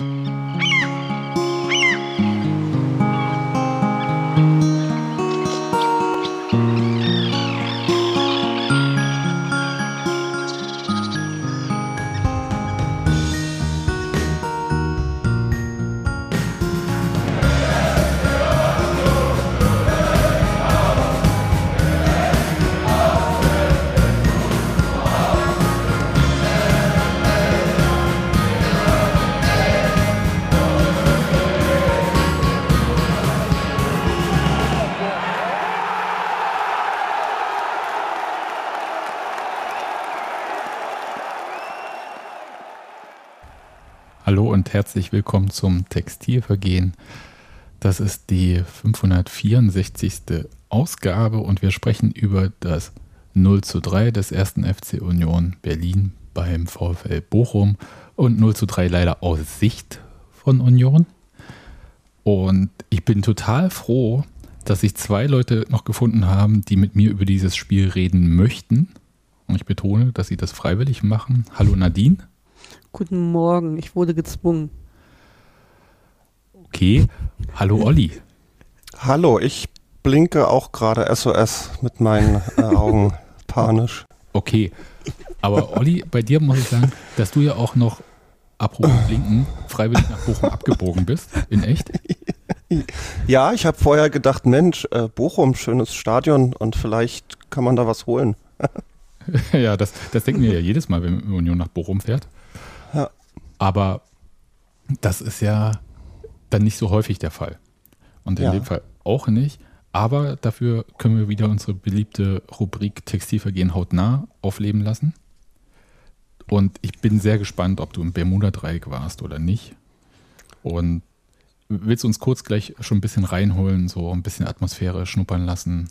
Mm-hmm. Herzlich willkommen zum Textilvergehen. Das ist die 564. Ausgabe und wir sprechen über das 0 zu 3 des ersten FC Union Berlin beim VfL Bochum und 0 zu 3 leider aus Sicht von Union. Und ich bin total froh, dass sich zwei Leute noch gefunden haben, die mit mir über dieses Spiel reden möchten. Und ich betone, dass sie das freiwillig machen. Hallo Nadine. Guten Morgen, ich wurde gezwungen. Okay. Hallo Olli. Hallo, ich blinke auch gerade SOS mit meinen äh, Augen panisch. Okay. Aber Olli, bei dir muss ich sagen, dass du ja auch noch, apropos Blinken, freiwillig nach Bochum abgebogen bist. In echt? Ja, ich habe vorher gedacht, Mensch, äh, Bochum, schönes Stadion und vielleicht kann man da was holen. ja, das, das denken wir ja jedes Mal, wenn Union nach Bochum fährt. Ja. Aber das ist ja dann nicht so häufig der Fall. Und in ja. dem Fall auch nicht. Aber dafür können wir wieder unsere beliebte Rubrik Textilvergehen hautnah aufleben lassen. Und ich bin sehr gespannt, ob du im Bermuda-Dreieck warst oder nicht. Und willst du uns kurz gleich schon ein bisschen reinholen, so ein bisschen Atmosphäre schnuppern lassen?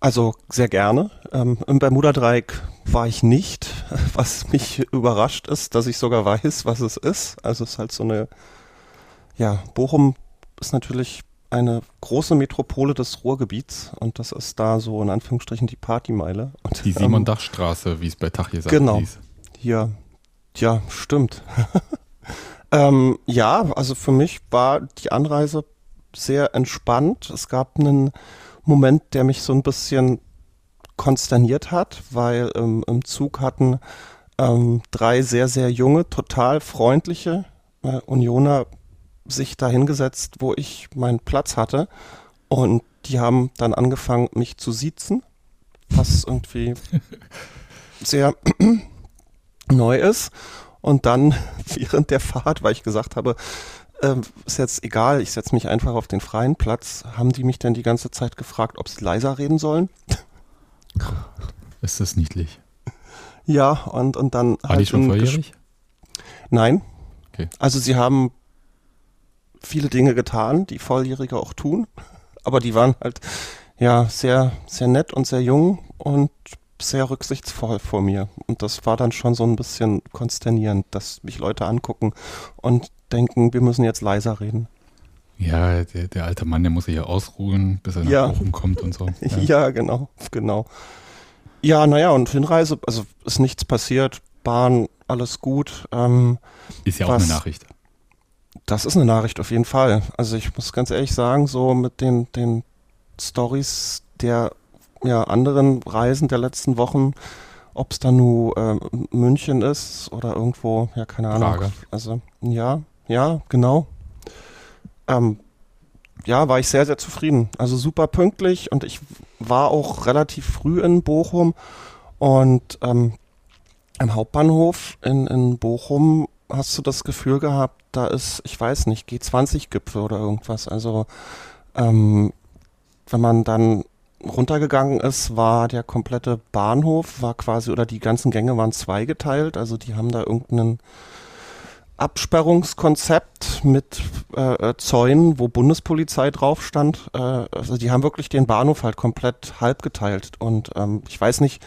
Also sehr gerne. Ähm, Im Bermuda-Dreieck war ich nicht, was mich überrascht ist, dass ich sogar weiß, was es ist. Also es ist halt so eine, ja, Bochum ist natürlich eine große Metropole des Ruhrgebiets und das ist da so in Anführungsstrichen die Partymeile. Und, die ähm, Simon-Dach-Straße, wie es bei Tag gesagt genau. hieß. Ja, ja, stimmt. ähm, ja, also für mich war die Anreise sehr entspannt. Es gab einen Moment, der mich so ein bisschen konsterniert hat, weil ähm, im Zug hatten ähm, drei sehr, sehr junge, total freundliche äh, Unioner sich da hingesetzt, wo ich meinen Platz hatte. Und die haben dann angefangen, mich zu siezen, was irgendwie sehr neu ist. Und dann während der Fahrt, weil ich gesagt habe, äh, ist jetzt egal, ich setze mich einfach auf den freien Platz, haben die mich dann die ganze Zeit gefragt, ob sie leiser reden sollen. Ist das niedlich? Ja, und, und dann. War halt die schon volljährig? Nein. Okay. Also sie haben viele Dinge getan, die Volljährige auch tun, aber die waren halt ja sehr, sehr nett und sehr jung und sehr rücksichtsvoll vor mir. Und das war dann schon so ein bisschen konsternierend, dass mich Leute angucken und denken, wir müssen jetzt leiser reden. Ja, der, der alte Mann, der muss sich ja ausruhen, bis er nach ja. Bochum kommt und so. Ja. ja, genau, genau. Ja, naja, und Hinreise, also ist nichts passiert, Bahn, alles gut. Ähm, ist ja was, auch eine Nachricht. Das ist eine Nachricht auf jeden Fall. Also ich muss ganz ehrlich sagen, so mit den, den Stories der ja, anderen Reisen der letzten Wochen, ob es dann nur äh, München ist oder irgendwo, ja, keine Ahnung. Frage. Also, ja, ja, genau. Ähm, ja, war ich sehr, sehr zufrieden. Also super pünktlich und ich war auch relativ früh in Bochum und ähm, im Hauptbahnhof in, in Bochum hast du das Gefühl gehabt, da ist, ich weiß nicht, G20-Gipfel oder irgendwas. Also ähm, wenn man dann runtergegangen ist, war der komplette Bahnhof, war quasi, oder die ganzen Gänge waren zweigeteilt. Also die haben da irgendeinen Absperrungskonzept mit äh, äh, Zäunen, wo Bundespolizei drauf stand. Äh, also die haben wirklich den Bahnhof halt komplett halb geteilt. Und ähm, ich weiß nicht,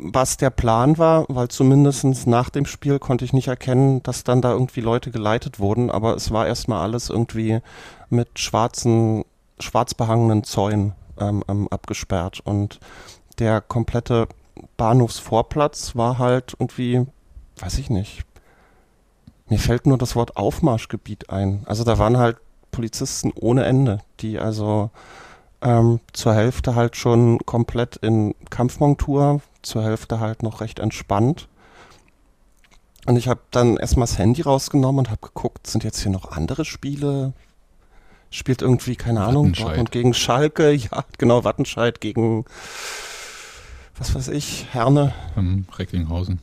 was der Plan war, weil zumindest nach dem Spiel konnte ich nicht erkennen, dass dann da irgendwie Leute geleitet wurden, aber es war erstmal alles irgendwie mit schwarzen, schwarz behangenen Zäunen ähm, ähm, abgesperrt. Und der komplette Bahnhofsvorplatz war halt irgendwie, weiß ich nicht, Mir fällt nur das Wort Aufmarschgebiet ein. Also da waren halt Polizisten ohne Ende, die also ähm, zur Hälfte halt schon komplett in Kampfmontur, zur Hälfte halt noch recht entspannt. Und ich habe dann erstmal das Handy rausgenommen und habe geguckt, sind jetzt hier noch andere Spiele? Spielt irgendwie, keine Ahnung, Dortmund gegen Schalke, ja, genau, Wattenscheid gegen, was weiß ich, Herne. Um, Recklinghausen.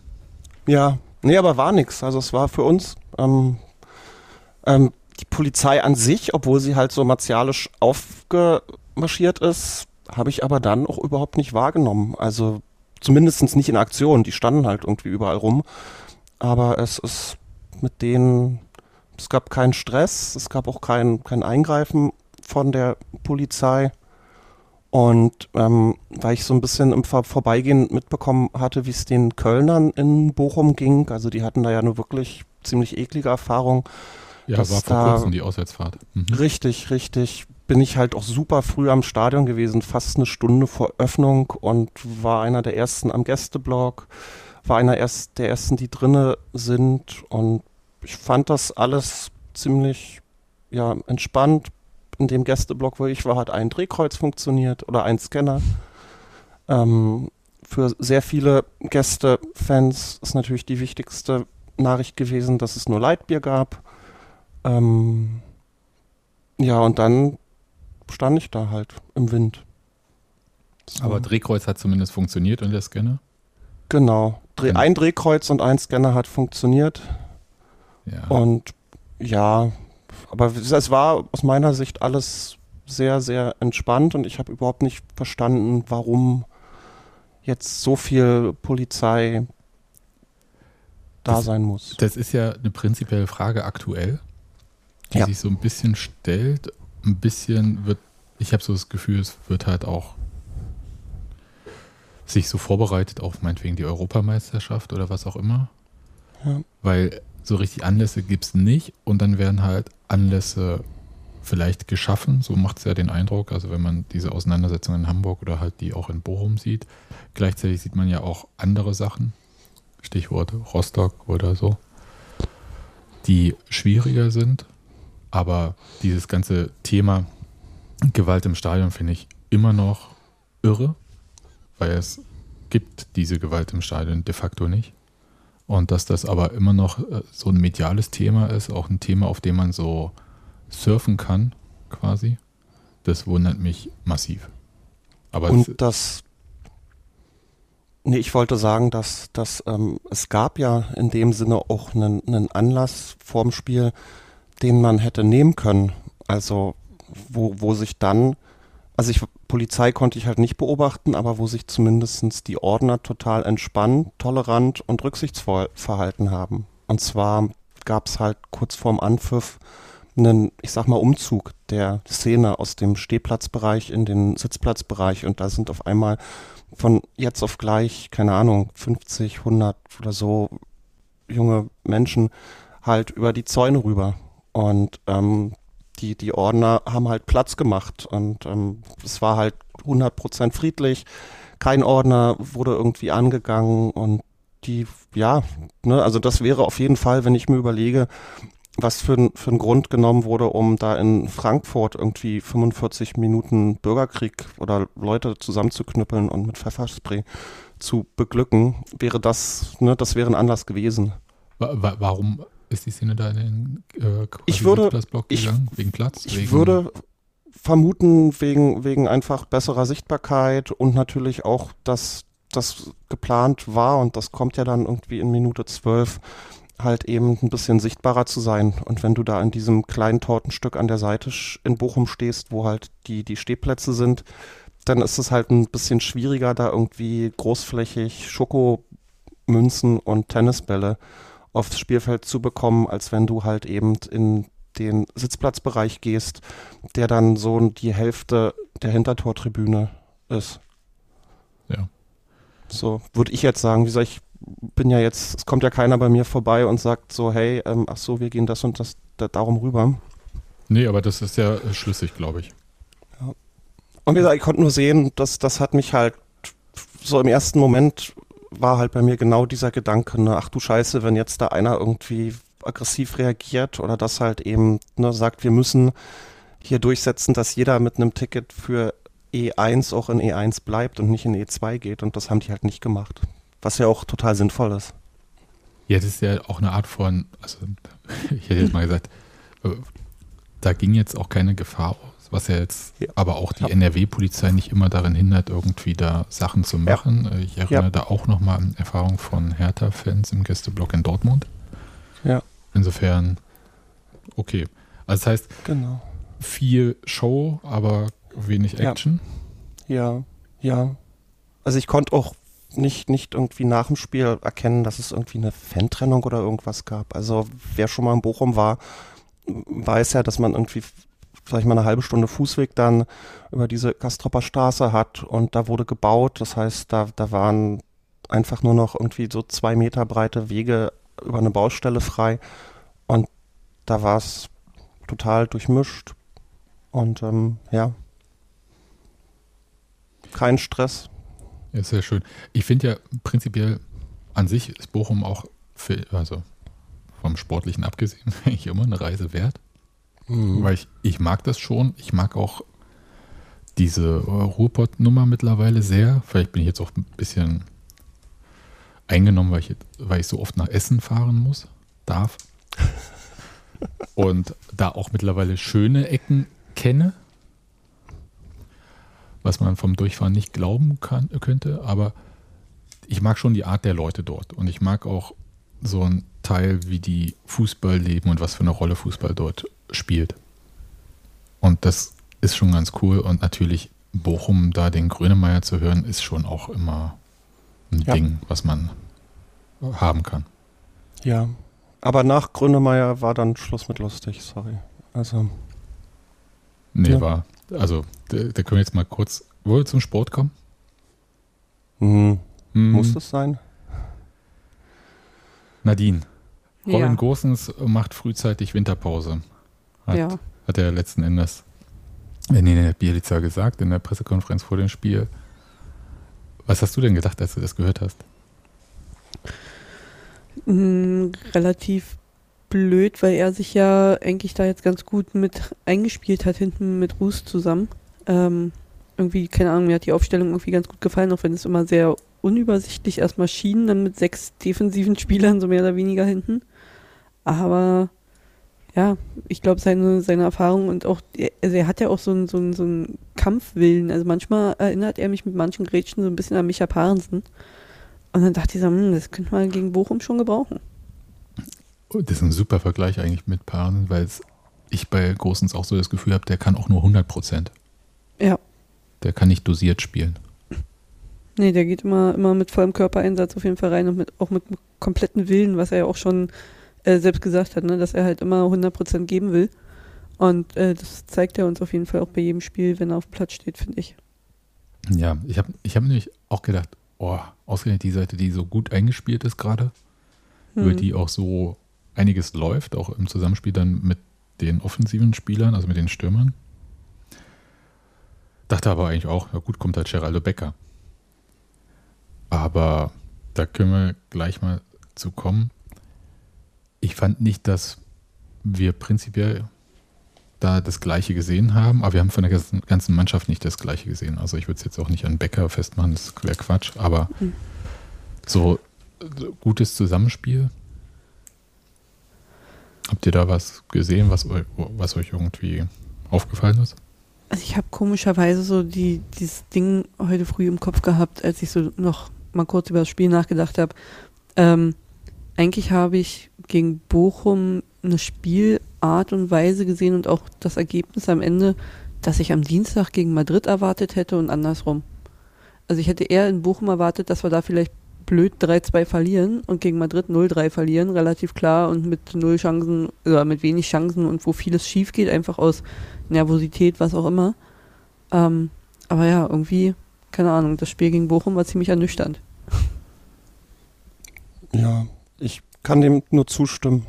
Ja, nee, aber war nix. Also es war für uns ähm, ähm, die Polizei an sich, obwohl sie halt so martialisch aufgemarschiert ist, habe ich aber dann auch überhaupt nicht wahrgenommen. Also zumindest nicht in Aktion. Die standen halt irgendwie überall rum. Aber es ist mit denen, es gab keinen Stress, es gab auch kein, kein Eingreifen von der Polizei. Und ähm, weil ich so ein bisschen im Vor Vorbeigehen mitbekommen hatte, wie es den Kölnern in Bochum ging, also die hatten da ja nur wirklich ziemlich eklige Erfahrungen. Ja, war vor kurzem die Auswärtsfahrt. Mhm. Richtig, richtig. Bin ich halt auch super früh am Stadion gewesen, fast eine Stunde vor Öffnung und war einer der ersten am Gästeblock, war einer erst der ersten, die drinne sind und ich fand das alles ziemlich ja, entspannt. In dem Gästeblock, wo ich war, hat ein Drehkreuz funktioniert oder ein Scanner. Ähm, für sehr viele Gästefans ist natürlich die wichtigste Nachricht gewesen, dass es nur Leitbier gab. Ähm, ja, und dann stand ich da halt im Wind. So. Aber Drehkreuz hat zumindest funktioniert und der Scanner? Genau. Dreh, genau. Ein Drehkreuz und ein Scanner hat funktioniert. Ja. Und ja, aber es war aus meiner Sicht alles sehr, sehr entspannt und ich habe überhaupt nicht verstanden, warum jetzt so viel Polizei da das, sein muss. Das ist ja eine prinzipielle Frage aktuell die ja. sich so ein bisschen stellt. Ein bisschen wird, ich habe so das Gefühl, es wird halt auch sich so vorbereitet auf meinetwegen die Europameisterschaft oder was auch immer. Ja. Weil so richtig Anlässe gibt es nicht und dann werden halt Anlässe vielleicht geschaffen. So macht es ja den Eindruck, also wenn man diese Auseinandersetzung in Hamburg oder halt die auch in Bochum sieht. Gleichzeitig sieht man ja auch andere Sachen, Stichwort Rostock oder so, die schwieriger sind aber dieses ganze Thema Gewalt im Stadion finde ich immer noch irre, weil es gibt diese Gewalt im Stadion de facto nicht. Und dass das aber immer noch äh, so ein mediales Thema ist, auch ein Thema, auf dem man so surfen kann, quasi, das wundert mich massiv. Aber Und das, nee, ich wollte sagen, dass, dass ähm, es gab ja in dem Sinne auch einen, einen Anlass vorm Spiel, den man hätte nehmen können. Also wo, wo sich dann, also ich, Polizei konnte ich halt nicht beobachten, aber wo sich zumindest die Ordner total entspannt, tolerant und rücksichtsvoll verhalten haben. Und zwar gab es halt kurz vorm Anpfiff einen, ich sag mal, Umzug der Szene aus dem Stehplatzbereich in den Sitzplatzbereich und da sind auf einmal von jetzt auf gleich, keine Ahnung, 50, 100 oder so junge Menschen halt über die Zäune rüber und ähm, die, die Ordner haben halt Platz gemacht und ähm, es war halt 100% friedlich. Kein Ordner wurde irgendwie angegangen und die, ja, ne, also das wäre auf jeden Fall, wenn ich mir überlege, was für, für ein Grund genommen wurde, um da in Frankfurt irgendwie 45 Minuten Bürgerkrieg oder Leute zusammenzuknüppeln und mit Pfefferspray zu beglücken, wäre das, ne, das wäre ein Anlass gewesen. Warum ist die Szene da in den äh, ich würde, Block gegangen? wegen Platz? Ich wegen würde vermuten, wegen, wegen einfach besserer Sichtbarkeit und natürlich auch, dass das geplant war und das kommt ja dann irgendwie in Minute zwölf halt eben ein bisschen sichtbarer zu sein. Und wenn du da in diesem kleinen Tortenstück an der Seite in Bochum stehst, wo halt die, die Stehplätze sind, dann ist es halt ein bisschen schwieriger, da irgendwie großflächig Schokomünzen und Tennisbälle aufs Spielfeld zu bekommen, als wenn du halt eben in den Sitzplatzbereich gehst, der dann so die Hälfte der Hintertortribüne ist. Ja. So würde ich jetzt sagen, wie gesagt, ich bin ja jetzt, es kommt ja keiner bei mir vorbei und sagt so, hey, ähm, ach so, wir gehen das und das da, darum rüber. Nee, aber das ist ja schlüssig, glaube ich. Ja. Und wie gesagt, ich konnte nur sehen, dass das hat mich halt so im ersten Moment war halt bei mir genau dieser Gedanke, ne, ach du Scheiße, wenn jetzt da einer irgendwie aggressiv reagiert oder das halt eben ne, sagt, wir müssen hier durchsetzen, dass jeder mit einem Ticket für E1 auch in E1 bleibt und nicht in E2 geht. Und das haben die halt nicht gemacht. Was ja auch total sinnvoll ist. Ja, das ist ja auch eine Art von, also ich hätte jetzt mal gesagt, äh, da ging jetzt auch keine Gefahr was ja jetzt ja. aber auch die ja. NRW-Polizei nicht immer daran hindert, irgendwie da Sachen zu machen. Ja. Ich erinnere da auch nochmal an Erfahrungen von Hertha-Fans im Gästeblock in Dortmund. Ja. Insofern, okay. Also das heißt, genau. viel Show, aber wenig Action. Ja, ja. Also ich konnte auch nicht, nicht irgendwie nach dem Spiel erkennen, dass es irgendwie eine Fantrennung oder irgendwas gab. Also wer schon mal in Bochum war, weiß ja, dass man irgendwie vielleicht mal eine halbe Stunde Fußweg dann über diese Kastropper Straße hat und da wurde gebaut. Das heißt, da, da waren einfach nur noch irgendwie so zwei Meter breite Wege über eine Baustelle frei und da war es total durchmischt und ähm, ja, kein Stress. Ja, sehr schön. Ich finde ja prinzipiell an sich ist Bochum auch, für, also vom Sportlichen abgesehen, eigentlich immer eine Reise wert. Mhm. Weil ich, ich mag das schon. Ich mag auch diese Ruhrpott-Nummer mittlerweile sehr. Vielleicht bin ich jetzt auch ein bisschen eingenommen, weil ich, weil ich so oft nach Essen fahren muss, darf. Und da auch mittlerweile schöne Ecken kenne was man vom Durchfahren nicht glauben kann, könnte. Aber ich mag schon die Art der Leute dort. Und ich mag auch so ein Teil, wie die Fußball leben und was für eine Rolle Fußball dort spielt. Und das ist schon ganz cool. Und natürlich Bochum, da den Grönemeyer zu hören, ist schon auch immer ein ja. Ding, was man haben kann. Ja, aber nach Grönemeyer war dann Schluss mit lustig, sorry. Also. Nee, ja. war also, da, da können wir jetzt mal kurz, wo wir zum Sport kommen? Mhm. Mhm. Muss das sein? Nadine. Robin ja. Gosens macht frühzeitig Winterpause. Hat, ja. hat er letzten Endes in der Bielitzer gesagt, in der Pressekonferenz vor dem Spiel. Was hast du denn gedacht, als du das gehört hast? Mm, relativ blöd, weil er sich ja eigentlich da jetzt ganz gut mit eingespielt hat, hinten mit Ruß zusammen. Ähm, irgendwie, keine Ahnung, mir hat die Aufstellung irgendwie ganz gut gefallen, auch wenn es immer sehr unübersichtlich erstmal schien, dann mit sechs defensiven Spielern, so mehr oder weniger hinten. Aber ja, ich glaube, seine, seine Erfahrung und auch, also er hat ja auch so einen, so, einen, so einen Kampfwillen. Also manchmal erinnert er mich mit manchen Gretchen so ein bisschen an Micha Parensen. Und dann dachte ich so, hm, das könnte man gegen Bochum schon gebrauchen. Das ist ein super Vergleich eigentlich mit Paaren, weil ich bei Großens auch so das Gefühl habe, der kann auch nur 100 Prozent. Ja. Der kann nicht dosiert spielen. Nee, der geht immer, immer mit vollem Körpereinsatz auf jeden Fall rein und mit, auch mit kompletten Willen, was er ja auch schon äh, selbst gesagt hat, ne, dass er halt immer 100 Prozent geben will. Und äh, das zeigt er uns auf jeden Fall auch bei jedem Spiel, wenn er auf dem Platz steht, finde ich. Ja, ich habe ich hab nämlich auch gedacht, oh, ausgerechnet die Seite, die so gut eingespielt ist gerade, hm. über die auch so einiges läuft, auch im Zusammenspiel dann mit den offensiven Spielern, also mit den Stürmern. Dachte aber eigentlich auch, ja gut, kommt halt Geraldo Becker. Aber da können wir gleich mal zu kommen. Ich fand nicht, dass wir prinzipiell da das Gleiche gesehen haben, aber wir haben von der ganzen Mannschaft nicht das Gleiche gesehen. Also ich würde es jetzt auch nicht an Becker festmachen, das wäre Quatsch, aber mhm. so gutes Zusammenspiel Habt ihr da was gesehen, was, was euch irgendwie aufgefallen ist? Also ich habe komischerweise so die, dieses Ding heute früh im Kopf gehabt, als ich so noch mal kurz über das Spiel nachgedacht habe. Ähm, eigentlich habe ich gegen Bochum eine Spielart und Weise gesehen und auch das Ergebnis am Ende, das ich am Dienstag gegen Madrid erwartet hätte und andersrum. Also ich hätte eher in Bochum erwartet, dass wir da vielleicht blöd 3-2 verlieren und gegen Madrid 0-3 verlieren, relativ klar und mit null Chancen oder mit wenig Chancen und wo vieles schief geht, einfach aus Nervosität, was auch immer. Ähm, aber ja, irgendwie, keine Ahnung, das Spiel gegen Bochum war ziemlich ernüchternd. Ja, ich kann dem nur zustimmen.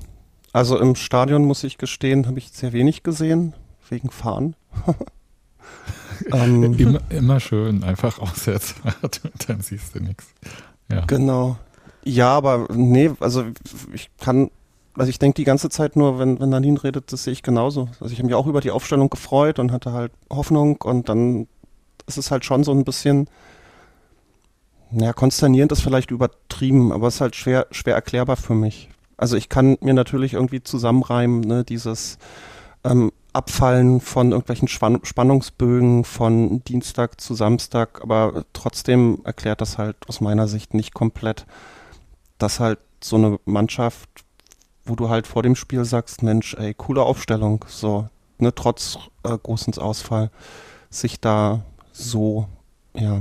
Also im Stadion muss ich gestehen, habe ich sehr wenig gesehen, wegen Fahren. ähm, immer, immer schön, einfach auswärts, dann siehst du nichts. Ja. Genau. Ja, aber nee, also ich kann also ich denke die ganze Zeit nur, wenn, wenn Nadine redet, das sehe ich genauso. Also ich habe mich auch über die Aufstellung gefreut und hatte halt Hoffnung und dann ist es halt schon so ein bisschen, naja, konsternierend ist vielleicht übertrieben, aber es ist halt schwer, schwer erklärbar für mich. Also ich kann mir natürlich irgendwie zusammenreimen, ne, dieses ähm, Abfallen von irgendwelchen Spann Spannungsbögen von Dienstag zu Samstag, aber trotzdem erklärt das halt aus meiner Sicht nicht komplett, dass halt so eine Mannschaft, wo du halt vor dem Spiel sagst, Mensch, ey, coole Aufstellung, so, ne, trotz äh, Großens Ausfall, sich da so, ja,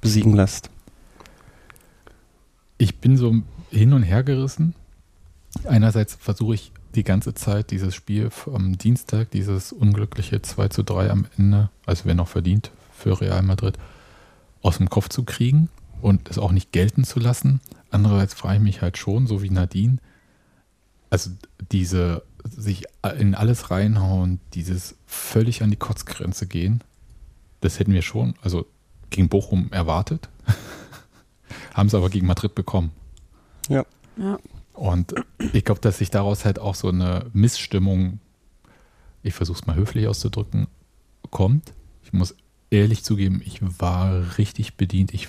besiegen lässt. Ich bin so hin und her gerissen. Einerseits versuche ich die ganze Zeit dieses Spiel am Dienstag, dieses unglückliche 2 zu 3 am Ende, also wer noch verdient für Real Madrid, aus dem Kopf zu kriegen und es auch nicht gelten zu lassen. Andererseits frage ich mich halt schon, so wie Nadine, also diese sich in alles reinhauen, dieses völlig an die Kotzgrenze gehen, das hätten wir schon, also gegen Bochum erwartet, haben es aber gegen Madrid bekommen. Ja. Ja. Und ich glaube, dass sich daraus halt auch so eine Missstimmung, ich versuche es mal höflich auszudrücken, kommt. Ich muss ehrlich zugeben, ich war richtig bedient. Ich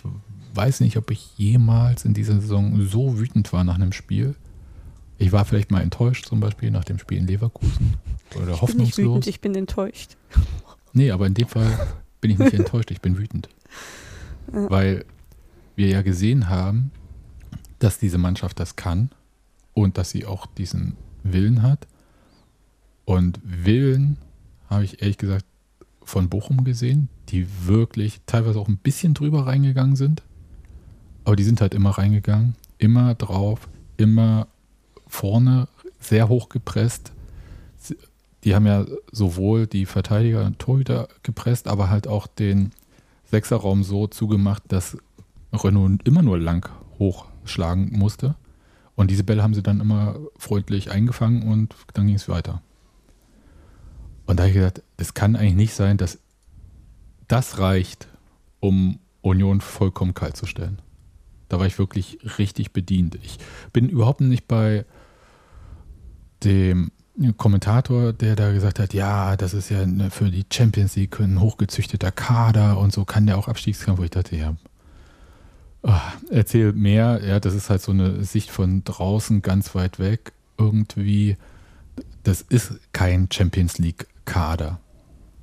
weiß nicht, ob ich jemals in dieser Saison so wütend war nach einem Spiel. Ich war vielleicht mal enttäuscht, zum Beispiel nach dem Spiel in Leverkusen. Oder ich hoffnungslos. Bin nicht wütend, ich bin enttäuscht. Nee, aber in dem Fall bin ich nicht enttäuscht, ich bin wütend. Ja. Weil wir ja gesehen haben, dass diese Mannschaft das kann und dass sie auch diesen Willen hat. Und Willen habe ich ehrlich gesagt von Bochum gesehen, die wirklich teilweise auch ein bisschen drüber reingegangen sind. Aber die sind halt immer reingegangen, immer drauf, immer vorne, sehr hoch gepresst. Die haben ja sowohl die Verteidiger und Torhüter gepresst, aber halt auch den Sechserraum so zugemacht, dass Renault immer nur lang hochschlagen musste. Und diese Bälle haben sie dann immer freundlich eingefangen und dann ging es weiter. Und da habe ich gedacht, es kann eigentlich nicht sein, dass das reicht, um Union vollkommen kalt zu stellen. Da war ich wirklich richtig bedient. Ich bin überhaupt nicht bei dem Kommentator, der da gesagt hat, ja, das ist ja für die Champions League ein hochgezüchteter Kader und so kann der auch Abstiegskampf, wo ich dachte, ja, oh, erzähl mehr, ja, das ist halt so eine Sicht von draußen ganz weit weg irgendwie. Das ist kein Champions League Kader,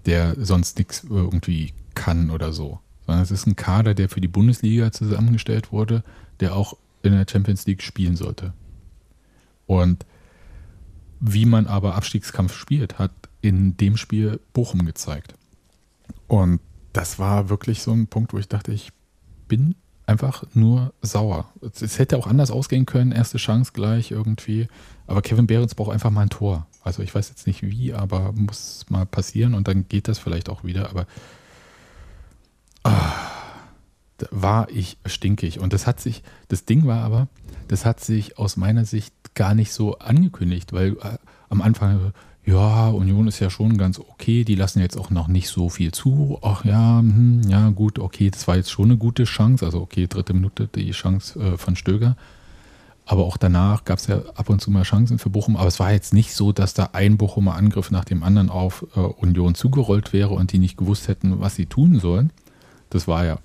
der sonst nichts irgendwie kann oder so, sondern es ist ein Kader, der für die Bundesliga zusammengestellt wurde, der auch in der Champions League spielen sollte. Und wie man aber Abstiegskampf spielt, hat in dem Spiel Bochum gezeigt. Und das war wirklich so ein Punkt, wo ich dachte, ich bin einfach nur sauer. Es hätte auch anders ausgehen können, erste Chance gleich irgendwie. Aber Kevin Behrens braucht einfach mal ein Tor. Also ich weiß jetzt nicht wie, aber muss mal passieren und dann geht das vielleicht auch wieder. Aber ah, war ich stinkig. Und das hat sich, das Ding war aber, das hat sich aus meiner Sicht gar nicht so angekündigt, weil äh, am Anfang, ja, Union ist ja schon ganz okay, die lassen jetzt auch noch nicht so viel zu. Ach ja, hm, ja, gut, okay, das war jetzt schon eine gute Chance. Also okay, dritte Minute die Chance äh, von Stöger. Aber auch danach gab es ja ab und zu mal Chancen für Bochum. Aber es war jetzt nicht so, dass da ein Bochumer Angriff nach dem anderen auf äh, Union zugerollt wäre und die nicht gewusst hätten, was sie tun sollen. Das war ja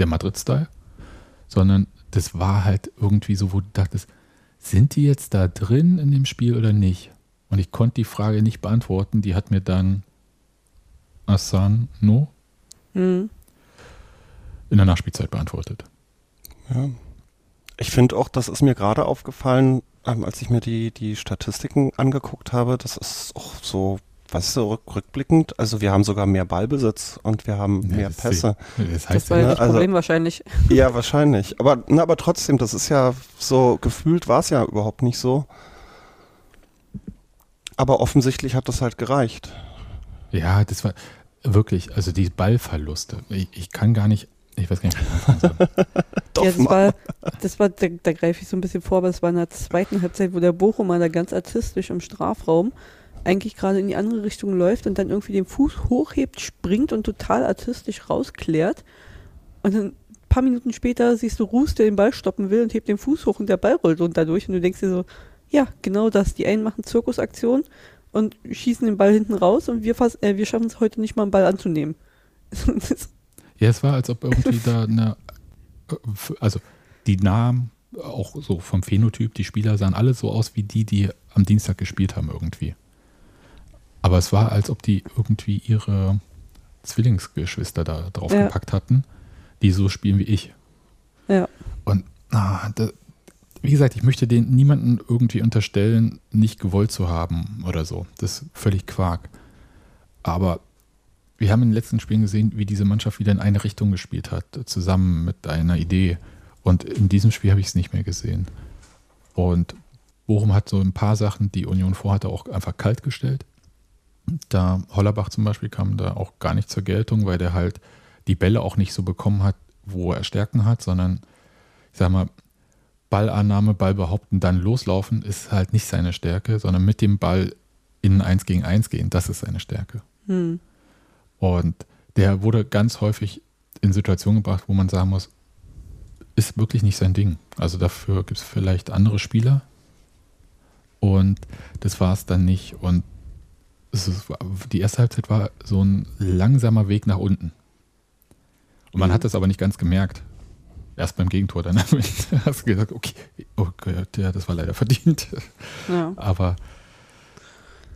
der Madrid-Style. Sondern das war halt irgendwie so, wo du dachtest, sind die jetzt da drin in dem Spiel oder nicht? Und ich konnte die Frage nicht beantworten. Die hat mir dann Assan No Hm. in der Nachspielzeit beantwortet. Ja. Ich finde auch, das ist mir gerade aufgefallen, ähm, als ich mir die, die Statistiken angeguckt habe, das ist auch so, weißt du, rück, rückblickend, also wir haben sogar mehr Ballbesitz und wir haben Ja, mehr das Pässe. Das Das heißt war ja, das also- Problem wahrscheinlich. Ja, wahrscheinlich. Aber, na, aber trotzdem, das ist ja so, gefühlt war es ja überhaupt nicht so. Aber offensichtlich hat das halt gereicht. ja, das war wirklich, also die Ballverluste. Ich, ich kann gar nicht, ich weiß gar nicht, wie ich anfangen soll. Doch, ja, das war, das war da, da greife ich so ein bisschen vor, aber es war in der zweiten Halbzeit, wo der Bochumer da ganz artistisch im Strafraum eigentlich gerade in die andere Richtung läuft und dann irgendwie den Fuß hochhebt, springt und total artistisch rausklärt. Und dann paar Minuten später siehst du Ruß, der den Ball stoppen will und hebt den Fuß hoch und der Ball rollt runter durch und du denkst dir so, ja, genau das. Die einen machen Zirkusaktion und schießen den Ball hinten raus und wir, äh, wir schaffen es heute nicht mal, einen Ball anzunehmen. ja, es war, als ob irgendwie da eine, äh, also die Namen, auch so vom Phänotyp, die Spieler sahen alle so aus wie die, die am Dienstag gespielt haben irgendwie. Aber es war, als ob die irgendwie ihre Zwillingsgeschwister da drauf ja. gepackt hatten, die so spielen wie ich. Ja. Und ah, da, wie gesagt, ich möchte den niemanden irgendwie unterstellen, nicht gewollt zu haben oder so. Das ist völlig Quark. Aber wir haben in den letzten Spielen gesehen, wie diese Mannschaft wieder in eine Richtung gespielt hat, zusammen mit einer Idee. Und in diesem Spiel habe ich es nicht mehr gesehen. Und Bochum hat so ein paar Sachen, die Union vorhatte, auch einfach kalt gestellt. Da Hollerbach zum Beispiel kam da auch gar nicht zur Geltung, weil der halt die Bälle auch nicht so bekommen hat, wo er Stärken hat, sondern ich sag mal, Ballannahme, Ball behaupten, dann loslaufen, ist halt nicht seine Stärke, sondern mit dem Ball in eins gegen eins gehen, das ist seine Stärke. Hm. Und der wurde ganz häufig in Situationen gebracht, wo man sagen muss, ist wirklich nicht sein Ding. Also dafür gibt es vielleicht andere Spieler. Und das war es dann nicht. Und ist, die erste Halbzeit war so ein langsamer Weg nach unten. Und man mhm. hat das aber nicht ganz gemerkt. Erst beim Gegentor, dann hast du gesagt, okay, oh Gott, ja, das war leider verdient. Ja. Aber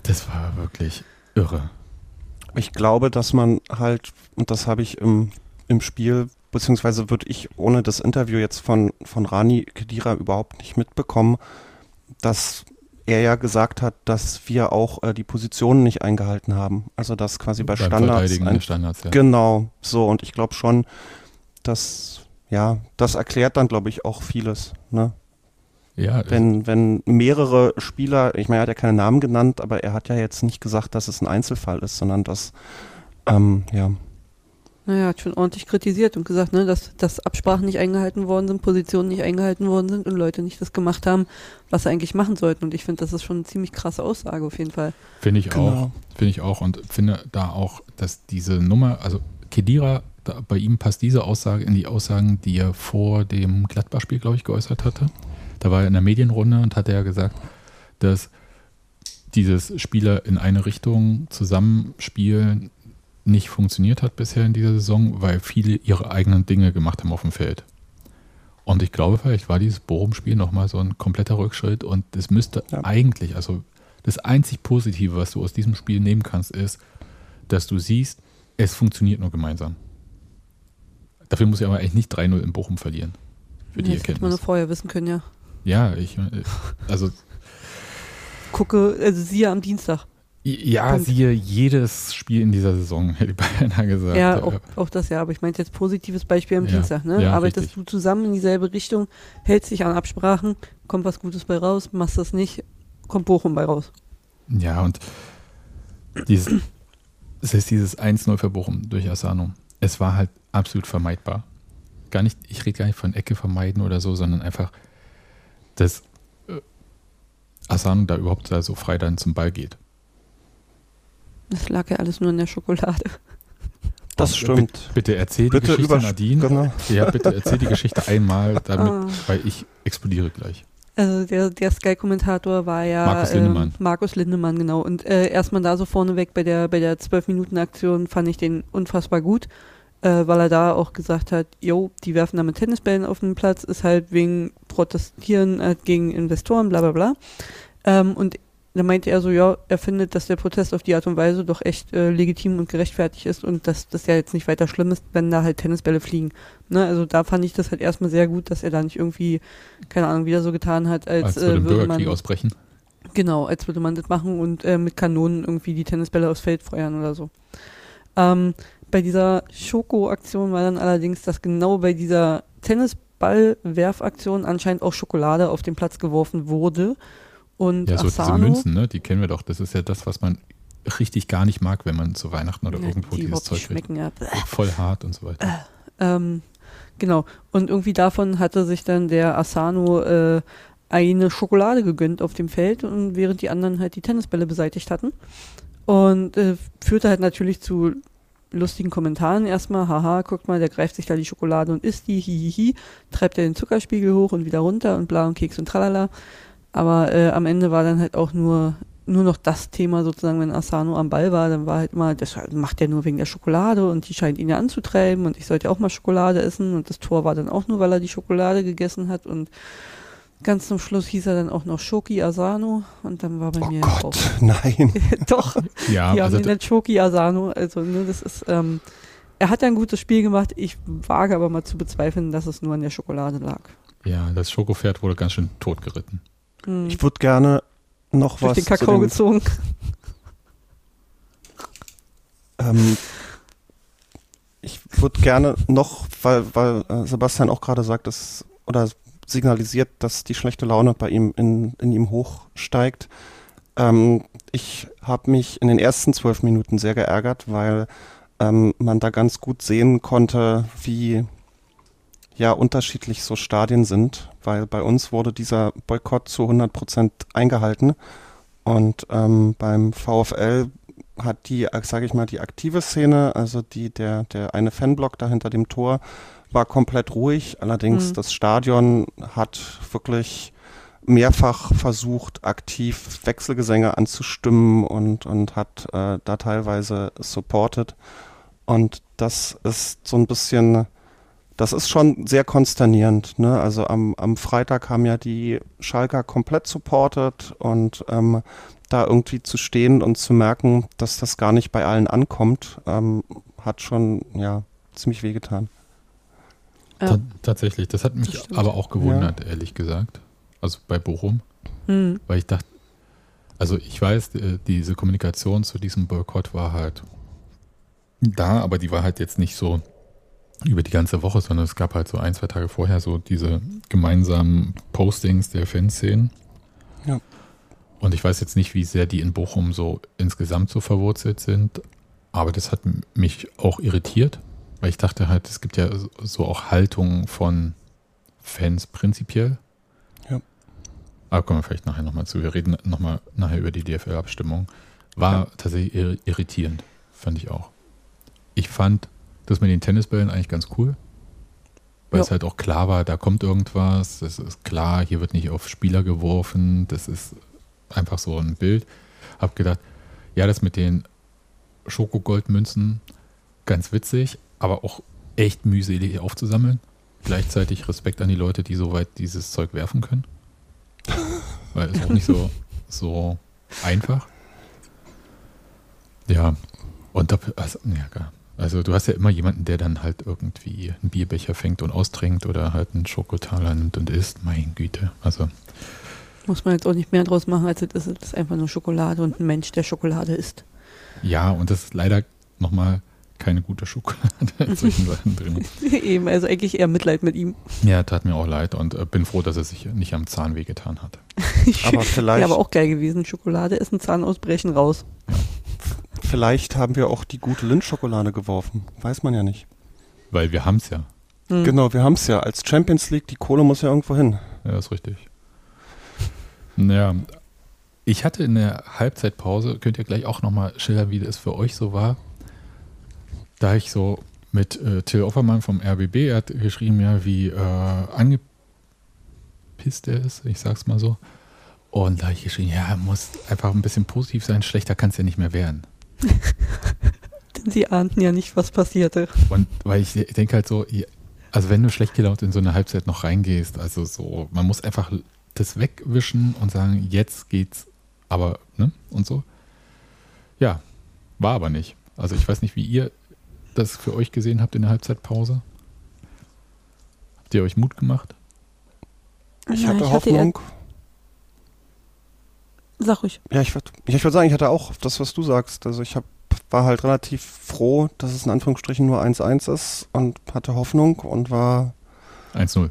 das war wirklich irre. Ich glaube, dass man halt, und das habe ich im, im Spiel, beziehungsweise würde ich ohne das Interview jetzt von, von Rani Kedira überhaupt nicht mitbekommen, dass er ja gesagt hat, dass wir auch äh, die Positionen nicht eingehalten haben. Also dass quasi bei Beim Standards, ein, Standards ja. genau so und ich glaube schon, dass ja, das erklärt dann, glaube ich, auch vieles. Ne? Ja, wenn, wenn mehrere Spieler, ich meine, er hat ja keine Namen genannt, aber er hat ja jetzt nicht gesagt, dass es ein Einzelfall ist, sondern dass, ähm, ja. Naja, hat schon ordentlich kritisiert und gesagt, ne, dass, dass Absprachen nicht eingehalten worden sind, Positionen nicht eingehalten worden sind und Leute nicht das gemacht haben, was sie eigentlich machen sollten. Und ich finde, das ist schon eine ziemlich krasse Aussage auf jeden Fall. Finde ich genau. auch. Finde ich auch und finde da auch, dass diese Nummer, also Kedira da, bei ihm passt diese Aussage in die Aussagen, die er vor dem Gladbach-Spiel, glaube ich, geäußert hatte. Da war er in der Medienrunde und hatte ja gesagt, dass dieses Spieler in eine Richtung zusammenspielen nicht funktioniert hat bisher in dieser Saison, weil viele ihre eigenen Dinge gemacht haben auf dem Feld. Und ich glaube, vielleicht war dieses Bochum-Spiel nochmal so ein kompletter Rückschritt und es müsste ja. eigentlich, also das einzig Positive, was du aus diesem Spiel nehmen kannst, ist, dass du siehst, es funktioniert nur gemeinsam. Dafür muss ich aber eigentlich nicht 3-0 in Bochum verlieren. Für die das Erkenntnis. hätte man vorher wissen können, ja. Ja, ich, äh, also. Gucke, also siehe am Dienstag. Ja, Punkt. siehe jedes Spiel in dieser Saison, hätte ich beinahe gesagt. Ja, auch, auch das ja, aber ich meinte jetzt positives Beispiel am ja, Dienstag, ne? Ja, Arbeitest richtig. du zusammen in dieselbe Richtung, hältst dich an Absprachen, kommt was Gutes bei raus, machst das nicht, kommt Bochum bei raus. Ja, und dieses, es ist dieses 1-0 für Bochum durch Asano. Es war halt absolut vermeidbar. Gar nicht, ich rede gar nicht von Ecke vermeiden oder so, sondern einfach, dass äh, Asano da überhaupt da so frei dann zum Ball geht. Das lag ja alles nur in der Schokolade. Das stimmt. Bitte, bitte erzähl bitte die Geschichte, Nadine. Genau. Ja, bitte erzähl die Geschichte einmal, damit, ah. weil ich explodiere gleich. Also der, der Sky-Kommentator war ja Markus Lindemann. Äh, Markus Lindemann, genau. Und äh, erstmal da so vorneweg bei der bei der 12-Minuten-Aktion fand ich den unfassbar gut äh, weil er da auch gesagt hat, jo, die werfen da mit Tennisbällen auf den Platz, ist halt wegen Protestieren äh, gegen Investoren, bla bla bla. Ähm, und da meinte er so, ja, er findet, dass der Protest auf die Art und Weise doch echt äh, legitim und gerechtfertigt ist und dass das ja jetzt nicht weiter schlimm ist, wenn da halt Tennisbälle fliegen. Ne? Also da fand ich das halt erstmal sehr gut, dass er da nicht irgendwie, keine Ahnung, wieder so getan hat, als, als würde äh, Bürgerkrieg man, ausbrechen. Genau, als würde man das machen und äh, mit Kanonen irgendwie die Tennisbälle aufs Feld feuern oder so. Ähm, bei dieser Schoko-Aktion war dann allerdings, dass genau bei dieser Tennisball-Werfaktion anscheinend auch Schokolade auf den Platz geworfen wurde. Und ja, so Asano, diese Münzen, ne? die kennen wir doch. Das ist ja das, was man richtig gar nicht mag, wenn man zu Weihnachten oder ja, irgendwo die dieses Zeug schmecken, ja. Voll hart und so weiter. Äh, ähm, genau. Und irgendwie davon hatte sich dann der Asano äh, eine Schokolade gegönnt auf dem Feld und während die anderen halt die Tennisbälle beseitigt hatten. Und äh, führte halt natürlich zu lustigen Kommentaren erstmal, haha, guck mal, der greift sich da die Schokolade und isst die, hihihi, treibt er den Zuckerspiegel hoch und wieder runter und bla und Keks und tralala. Aber äh, am Ende war dann halt auch nur, nur noch das Thema sozusagen, wenn Asano am Ball war, dann war halt immer, das macht er nur wegen der Schokolade und die scheint ihn ja anzutreiben und ich sollte auch mal Schokolade essen und das Tor war dann auch nur, weil er die Schokolade gegessen hat und Ganz zum Schluss hieß er dann auch noch Shoki Asano und dann war bei oh mir Gott, auch. nein. Doch, Ja, die haben also ihn dann Shoki Asano. Also, ne, das ist, ähm, er hat ja ein gutes Spiel gemacht. Ich wage aber mal zu bezweifeln, dass es nur an der Schokolade lag. ja, das Schokopferd wurde ganz schön totgeritten. Hm. Ich würde gerne noch Durch was den Kakao dem, gezogen. ähm, ich würde gerne noch, weil, weil äh, Sebastian auch gerade sagt, dass, oder signalisiert, dass die schlechte Laune bei ihm in, in ihm hochsteigt. Ähm, ich habe mich in den ersten zwölf Minuten sehr geärgert, weil ähm, man da ganz gut sehen konnte, wie ja unterschiedlich so Stadien sind, weil bei uns wurde dieser Boykott zu 100 Prozent eingehalten und ähm, beim VfL hat die, sage ich mal, die aktive Szene, also die der der eine Fanblock da hinter dem Tor war komplett ruhig. Allerdings Mhm. das Stadion hat wirklich mehrfach versucht, aktiv Wechselgesänge anzustimmen und, und hat äh, da teilweise supported. Und das ist so ein bisschen, das ist schon sehr konsternierend. Ne? Also am, am Freitag haben ja die Schalker komplett supported und ähm, da irgendwie zu stehen und zu merken, dass das gar nicht bei allen ankommt, ähm, hat schon ja ziemlich wehgetan. Ja. Ta tatsächlich, das hat mich Das aber auch gewundert, ehrlich gesagt. Also bei Bochum, Hm. weil ich dachte, also ich weiß, äh, diese Kommunikation zu diesem Boykott war halt da, aber die war halt jetzt nicht so über die ganze Woche, sondern es gab halt so ein, zwei Tage vorher so diese gemeinsamen Postings der Fanszenen. Ja. Und ich weiß jetzt nicht, wie sehr die in Bochum so insgesamt so verwurzelt sind, aber das hat mich auch irritiert, weil ich dachte halt, es gibt ja so- auch Haltungen von Fans prinzipiell. Ja. Aber kommen wir vielleicht nachher nochmal zu. Wir reden nochmal nachher über die DFL-Abstimmung. War Ja. tatsächlich irri- irritierend, fand ich auch. Ich fand das mit den Tennisbällen eigentlich ganz cool, weil Ja. es halt auch klar war, da kommt irgendwas, das ist klar, hier wird nicht auf Spieler geworfen, das ist einfach so ein Bild. Hab gedacht, ja, das mit den Schokogoldmünzen, ganz witzig, aber auch echt mühselig aufzusammeln. Gleichzeitig Respekt an die Leute, die so weit dieses Zeug werfen können. Weil es auch nicht so, so einfach. Ja, und da, also, ja. Also du hast ja immer jemanden, der dann halt irgendwie einen Bierbecher fängt und austrinkt oder halt einen Schokotaler nimmt und isst. Mein Güte. Also Muss man jetzt auch nicht mehr draus machen, als es ist. Einfach nur Schokolade und ein Mensch, der Schokolade isst. ja, und das ist leider nochmal keine gute Schokolade in solchen Sachen drin. Eben, also eigentlich eher Mitleid mit ihm. Ja, tat mir auch leid und äh, bin froh, dass er sich nicht am Zahn wehgetan hat. Aber vielleicht, Wäre aber auch geil gewesen. Schokolade essen, Zahn ausbrechen, raus. Vielleicht haben wir auch die gute Lindschokolade geworfen. Weiß man ja nicht. Weil wir haben es ja. Hm. Genau, wir haben es ja. Als Champions League, die Kohle muss ja irgendwo hin. Ja, ist richtig. Naja, ich hatte in der Halbzeitpause, könnt ihr gleich auch nochmal schildern, wie das für euch so war. Da ich so mit äh, Till Offermann vom RBB, er hat geschrieben, ja, wie äh, angepisst er ist, ich sag's mal so. Und da habe ich geschrieben, ja, muss einfach ein bisschen positiv sein, schlechter kann es ja nicht mehr werden. Denn sie ahnten ja nicht, was passierte. Und weil ich denke halt so, also wenn du schlecht gelaunt in so eine Halbzeit noch reingehst, also so, man muss einfach das wegwischen und sagen, jetzt geht's aber, ne? Und so. Ja, war aber nicht. Also ich weiß nicht, wie ihr das für euch gesehen habt in der Halbzeitpause. Habt ihr euch Mut gemacht? Ich Ja, hatte eher- Hoffnung. Sag ruhig. Ja, ich würde ich würd sagen, ich hatte auch das, was du sagst. Also ich hab, war halt relativ froh, dass es in Anführungsstrichen nur 1-1 ist und hatte Hoffnung und war 1-0.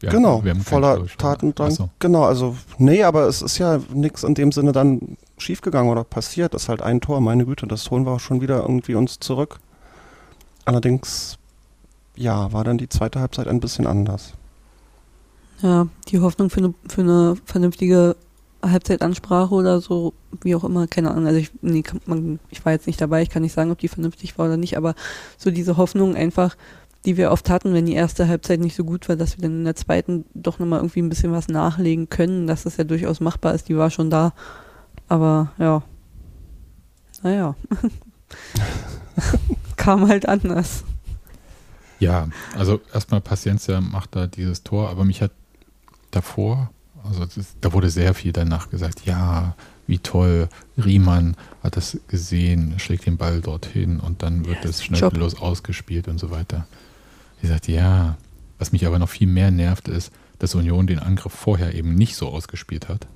Ja, genau wir haben kein voller. Tatendrang. So. Genau, also nee, aber es ist ja nichts in dem Sinne dann schiefgegangen oder passiert. Es ist halt ein Tor, meine Güte, das holen wir auch schon wieder irgendwie uns zurück. Allerdings, ja, war dann die zweite Halbzeit ein bisschen anders. Ja, die Hoffnung für eine, für eine vernünftige Halbzeitansprache oder so, wie auch immer, keine Ahnung. Also ich, nee, man, ich war jetzt nicht dabei, ich kann nicht sagen, ob die vernünftig war oder nicht, aber so diese Hoffnung einfach, die wir oft hatten, wenn die erste Halbzeit nicht so gut war, dass wir dann in der zweiten doch nochmal irgendwie ein bisschen was nachlegen können, dass das ja durchaus machbar ist, die war schon da. Aber ja, naja, kam halt anders. Ja, also erstmal Paciencia macht da dieses Tor, aber mich hat davor also ist, da wurde sehr viel danach gesagt, ja, wie toll, Riemann hat das gesehen, schlägt den Ball dorthin und dann wird yes, es schnelllos ausgespielt und so weiter. Ich sagte, ja, was mich aber noch viel mehr nervt, ist, dass Union den Angriff vorher eben nicht so ausgespielt hat.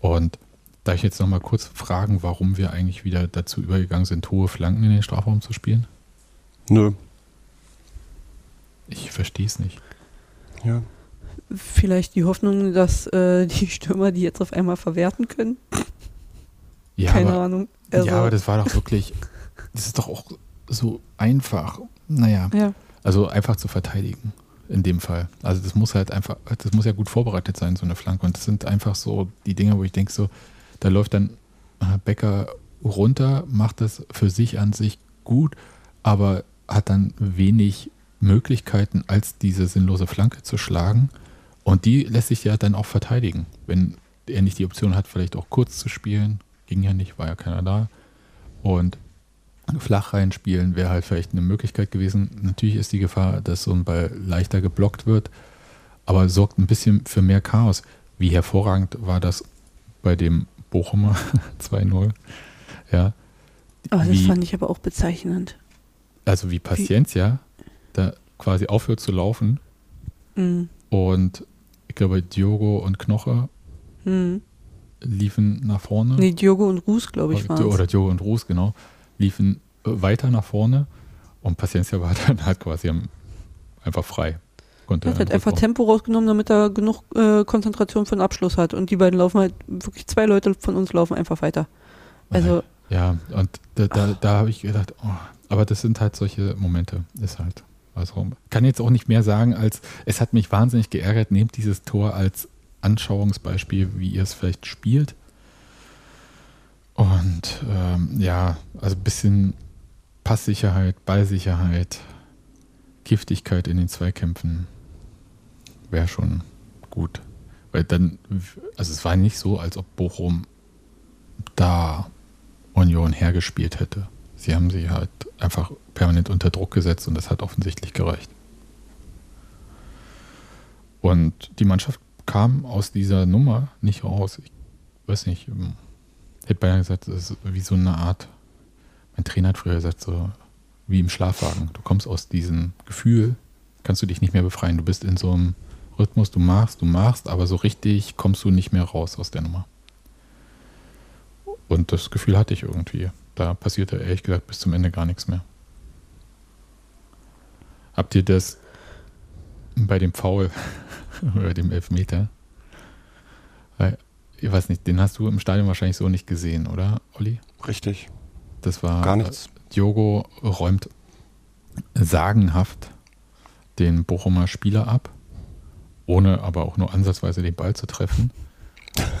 Und darf ich jetzt nochmal kurz fragen, warum wir eigentlich wieder dazu übergegangen sind, hohe Flanken in den Strafraum zu spielen? Nö. Ich verstehe es nicht. Ja vielleicht die Hoffnung, dass äh, die Stürmer die jetzt auf einmal verwerten können. Ja, Keine aber, Ahnung. Also, ja, aber das war doch wirklich, das ist doch auch so einfach. Naja, ja. also einfach zu verteidigen in dem Fall. Also das muss halt einfach, das muss ja gut vorbereitet sein, so eine Flanke. Und das sind einfach so die Dinge, wo ich denke, so, da läuft dann äh, Becker runter, macht das für sich an sich gut, aber hat dann wenig Möglichkeiten, als diese sinnlose Flanke zu schlagen. Und die lässt sich ja dann auch verteidigen. Wenn er nicht die Option hat, vielleicht auch kurz zu spielen, ging ja nicht, war ja keiner da. Und flach reinspielen wäre halt vielleicht eine Möglichkeit gewesen. Natürlich ist die Gefahr, dass so ein Ball leichter geblockt wird, aber sorgt ein bisschen für mehr Chaos. Wie hervorragend war das bei dem Bochumer 2-0. Ja. Oh, das wie, fand ich aber auch bezeichnend. Also wie Paciencia da quasi aufhört zu laufen mhm. und ich glaube, Diogo und Knoche hm. liefen nach vorne. Nee, Diogo und Ruß, glaube ich, waren Oder Diogo und Ruß, genau. Liefen äh, weiter nach vorne und Paciencia war dann halt quasi einfach frei. Konnte er hat einfach Tempo rausgenommen, damit er genug äh, Konzentration für den Abschluss hat. Und die beiden laufen halt, wirklich zwei Leute von uns laufen einfach weiter. Also. Ja, und da, da, da habe ich gedacht, oh, aber das sind halt solche Momente, ist halt. Also kann jetzt auch nicht mehr sagen, als es hat mich wahnsinnig geärgert. Nehmt dieses Tor als Anschauungsbeispiel, wie ihr es vielleicht spielt. Und ähm, ja, also ein bisschen Passsicherheit, Ballsicherheit, Giftigkeit in den Zweikämpfen wäre schon gut. Weil dann, also es war nicht so, als ob Bochum da Union hergespielt hätte. Sie haben sie halt einfach permanent unter Druck gesetzt und das hat offensichtlich gereicht. Und die Mannschaft kam aus dieser Nummer nicht raus. Ich weiß nicht, ich hätte beinahe gesagt, es ist wie so eine Art, mein Trainer hat früher gesagt, so wie im Schlafwagen. Du kommst aus diesem Gefühl, kannst du dich nicht mehr befreien. Du bist in so einem Rhythmus, du machst, du machst, aber so richtig kommst du nicht mehr raus aus der Nummer. Und das Gefühl hatte ich irgendwie. Da passierte ehrlich gesagt bis zum Ende gar nichts mehr. Habt ihr das bei dem Foul oder dem Elfmeter? Ich weiß nicht, den hast du im Stadion wahrscheinlich so nicht gesehen, oder, Olli? Richtig. Das war. Gar nichts. Diogo räumt sagenhaft den Bochumer Spieler ab, ohne aber auch nur ansatzweise den Ball zu treffen.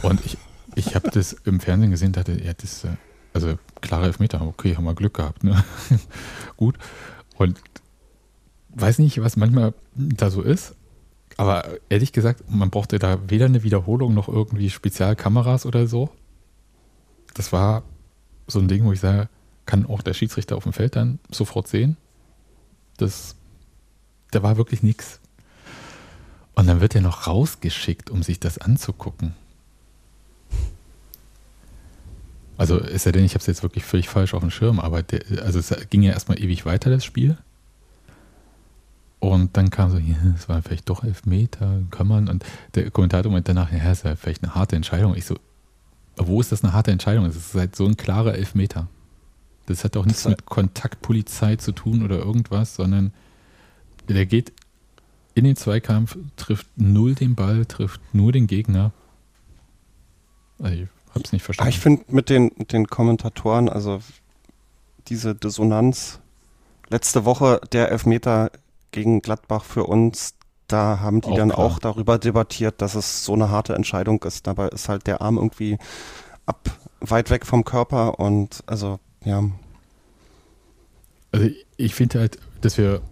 Und ich, ich habe das im Fernsehen gesehen, dachte, ja, das, also klare Elfmeter, okay, haben wir Glück gehabt, ne? Gut. Und weiß nicht, was manchmal da so ist, aber ehrlich gesagt, man brauchte da weder eine Wiederholung noch irgendwie Spezialkameras oder so. Das war so ein Ding, wo ich sage, kann auch der Schiedsrichter auf dem Feld dann sofort sehen. Das, da war wirklich nichts. Und dann wird er noch rausgeschickt, um sich das anzugucken. Also ist ja denn, ich habe es jetzt wirklich völlig falsch auf dem Schirm, aber der, also es ging ja erstmal ewig weiter, das Spiel. Und dann kam so, ja, es war vielleicht doch elf Meter, kann man. Und der Kommentator meinte danach, ja, es ist ja vielleicht eine harte Entscheidung. Ich so, wo ist das eine harte Entscheidung? Es ist halt so ein klarer Elfmeter. Das hat auch nichts mit Kontaktpolizei zu tun oder irgendwas, sondern der geht in den Zweikampf, trifft null den Ball, trifft nur den Gegner. Also ich hab's nicht verstanden. Ich finde mit den, mit den Kommentatoren, also diese Dissonanz, letzte Woche der Elfmeter gegen Gladbach für uns, da haben die auch dann klar. auch darüber debattiert, dass es so eine harte Entscheidung ist. Dabei ist halt der Arm irgendwie ab, weit weg vom Körper und also, ja. Also ich finde halt, dass wir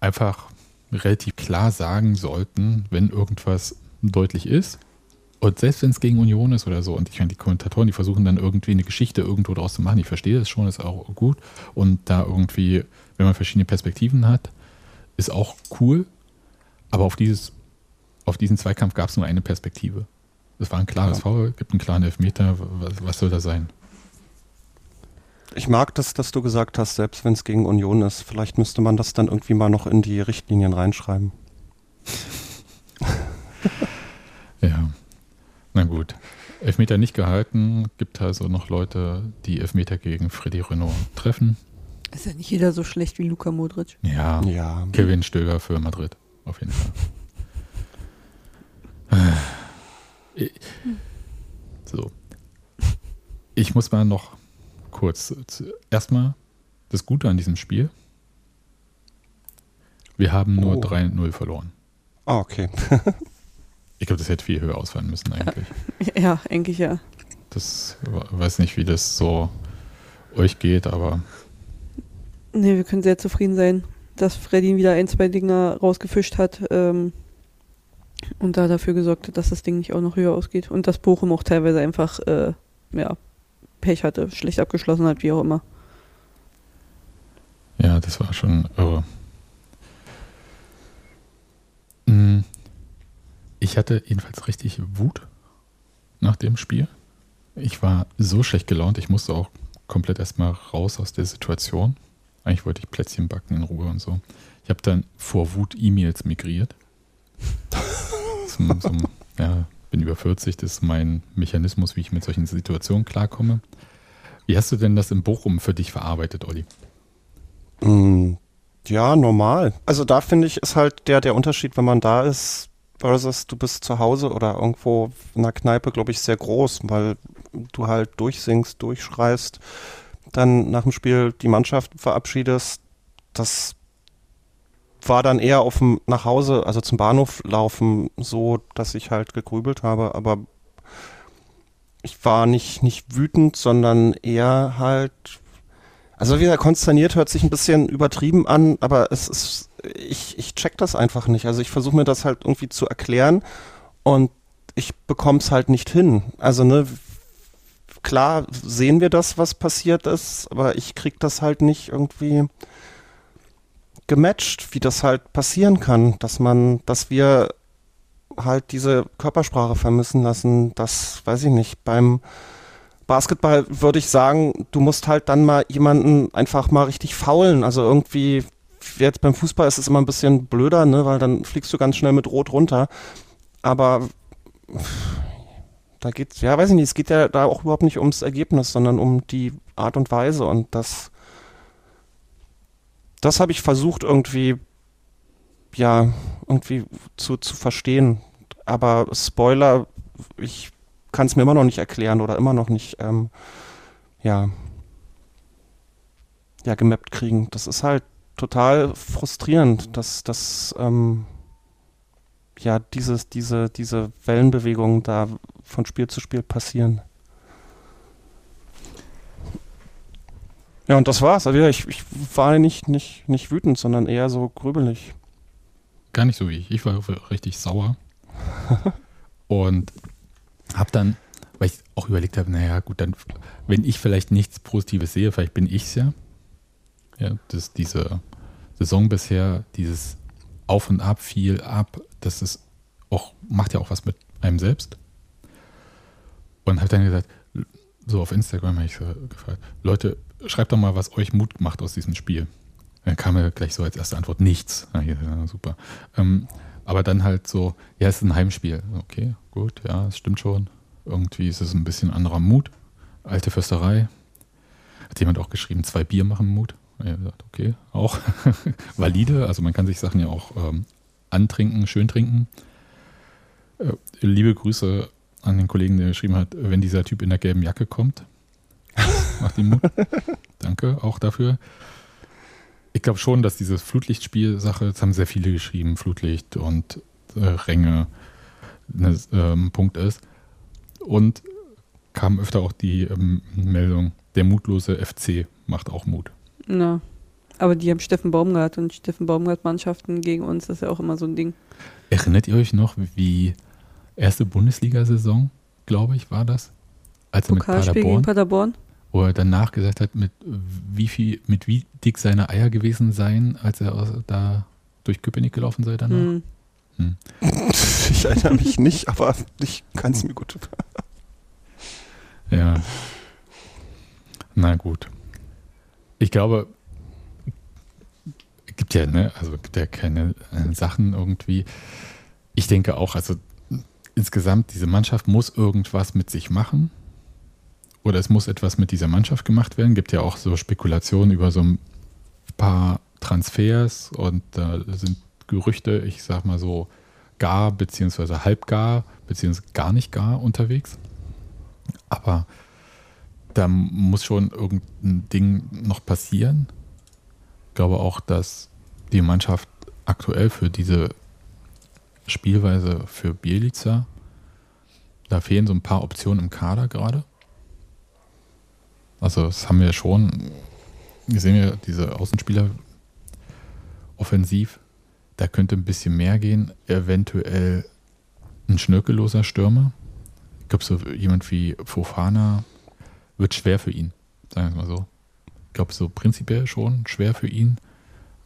einfach relativ klar sagen sollten, wenn irgendwas deutlich ist. Und selbst wenn es gegen Union ist oder so, und ich meine, die Kommentatoren, die versuchen dann irgendwie eine Geschichte irgendwo draus zu machen, ich verstehe das schon, ist auch gut. Und da irgendwie, wenn man verschiedene Perspektiven hat, ist auch cool. Aber auf, dieses, auf diesen Zweikampf gab es nur eine Perspektive. Es war ein klares ja. Foul, gibt einen klaren Elfmeter, was, was soll da sein? Ich mag das, dass du gesagt hast, selbst wenn es gegen Union ist, vielleicht müsste man das dann irgendwie mal noch in die Richtlinien reinschreiben. ja. Na gut. Elfmeter nicht gehalten, gibt also noch Leute, die Elfmeter gegen Freddy Renault treffen. Ist ja nicht jeder so schlecht wie Luka Modric. Ja, ja. Kevin Stöger für Madrid, auf jeden Fall. so. Ich muss mal noch kurz. Erstmal das Gute an diesem Spiel. Wir haben nur oh. 3-0 verloren. Ah, okay. ich glaube, das hätte viel höher ausfallen müssen eigentlich. Ja, eigentlich ja. Das weiß nicht, wie das so euch geht, aber. Nee, wir können sehr zufrieden sein, dass Freddy wieder ein, zwei Dinger rausgefischt hat ähm, und da dafür gesorgt hat, dass das Ding nicht auch noch höher ausgeht und dass Bochum auch teilweise einfach äh, ja, Pech hatte, schlecht abgeschlossen hat, wie auch immer. Ja, das war schon irre. Hm. Ich hatte jedenfalls richtig Wut nach dem Spiel. Ich war so schlecht gelaunt, ich musste auch komplett erstmal raus aus der Situation. Eigentlich wollte ich Plätzchen backen in Ruhe und so. Ich habe dann vor Wut E-Mails migriert. zum, zum, ja, bin über 40, das ist mein Mechanismus, wie ich mit solchen Situationen klarkomme. Wie hast du denn das in Bochum für dich verarbeitet, Olli? Mm, ja, normal. Also da finde ich, ist halt der, der Unterschied, wenn man da ist, versus du bist zu Hause oder irgendwo in einer Kneipe, glaube ich, sehr groß, weil du halt durchsingst, durchschreist, dann nach dem Spiel die Mannschaft verabschiedest. Das war dann eher auf dem nach Hause, also zum Bahnhof laufen, so, dass ich halt gegrübelt habe, aber ich war nicht, nicht wütend, sondern eher halt, also wieder konsterniert hört sich ein bisschen übertrieben an, aber es ist, ich, ich check das einfach nicht. Also ich versuche mir das halt irgendwie zu erklären und ich bekomme es halt nicht hin. Also ne, klar sehen wir das, was passiert ist, aber ich krieg das halt nicht irgendwie gematcht, wie das halt passieren kann, dass man, dass wir halt diese Körpersprache vermissen lassen. Das weiß ich nicht. Beim Basketball würde ich sagen, du musst halt dann mal jemanden einfach mal richtig faulen. Also irgendwie, jetzt beim Fußball ist es immer ein bisschen blöder, ne, weil dann fliegst du ganz schnell mit Rot runter. Aber da geht's, ja, weiß ich nicht, es geht ja da auch überhaupt nicht ums Ergebnis, sondern um die Art und Weise und das, das habe ich versucht irgendwie, ja, irgendwie zu, zu verstehen. Aber Spoiler, ich kann es mir immer noch nicht erklären oder immer noch nicht, ähm, ja, ja, gemappt kriegen. Das ist halt total frustrierend, dass, dass ähm, ja, dieses, diese, diese Wellenbewegungen da von Spiel zu Spiel passieren. Ja, und das war's. Also ich, ich war nicht, nicht, nicht wütend, sondern eher so grübelig. Gar nicht so wie ich. Ich war richtig sauer. und habe dann, weil ich auch überlegt habe, naja, gut, dann, wenn ich vielleicht nichts Positives sehe, vielleicht bin ich es ja. Ja, dass diese Saison bisher, dieses Auf und Ab, viel ab, das ist auch, macht ja auch was mit einem selbst. Und habe dann gesagt, so auf Instagram habe ich so gefragt, Leute, schreibt doch mal, was euch Mut macht aus diesem Spiel. Dann kam mir gleich so als erste Antwort nichts. Ja, super. Ähm, aber dann halt so, ja, es ist ein Heimspiel. Okay, gut, ja, es stimmt schon. Irgendwie ist es ein bisschen anderer Mut. Alte Försterei. Hat jemand auch geschrieben, zwei Bier machen Mut. Ja, okay, auch valide. Also man kann sich Sachen ja auch ähm, antrinken, schön trinken. Äh, liebe Grüße an den Kollegen, der geschrieben hat, wenn dieser Typ in der gelben Jacke kommt. Macht ihm Mut. Danke auch dafür. Ich glaube schon, dass diese Flutlichtspiel-Sache, das haben sehr viele geschrieben, Flutlicht und Ränge ein ähm, Punkt ist. Und kam öfter auch die ähm, Meldung, der mutlose FC macht auch Mut. Na, aber die haben Steffen Baumgart und Steffen Baumgart-Mannschaften gegen uns, das ist ja auch immer so ein Ding. Erinnert ihr euch noch, wie erste Bundesliga-Saison, glaube ich, war das? Als mit Paderborn, gegen Paderborn? Wo er danach gesagt hat, mit wie viel, mit wie dick seine Eier gewesen seien, als er da durch Köpenick gelaufen sei danach. Hm. Hm. Ich erinnere mich nicht, aber ich kann es mir gut. ja. Na gut. Ich glaube, es gibt ja, ne, also gibt ja keine äh, Sachen irgendwie. Ich denke auch, also insgesamt, diese Mannschaft muss irgendwas mit sich machen. Oder es muss etwas mit dieser Mannschaft gemacht werden. Es Gibt ja auch so Spekulationen über so ein paar Transfers und da sind Gerüchte, ich sag mal so, gar beziehungsweise halbgar beziehungsweise gar nicht gar unterwegs. Aber da muss schon irgendein Ding noch passieren. Ich glaube auch, dass die Mannschaft aktuell für diese Spielweise für Bielica, da fehlen so ein paar Optionen im Kader gerade. Also das haben wir schon, wir sehen ja diese Außenspieler offensiv, da könnte ein bisschen mehr gehen. Eventuell ein schnörkelloser Stürmer. Ich glaube, so jemand wie Fofana wird schwer für ihn, sagen wir mal so. Ich glaube, so prinzipiell schon schwer für ihn.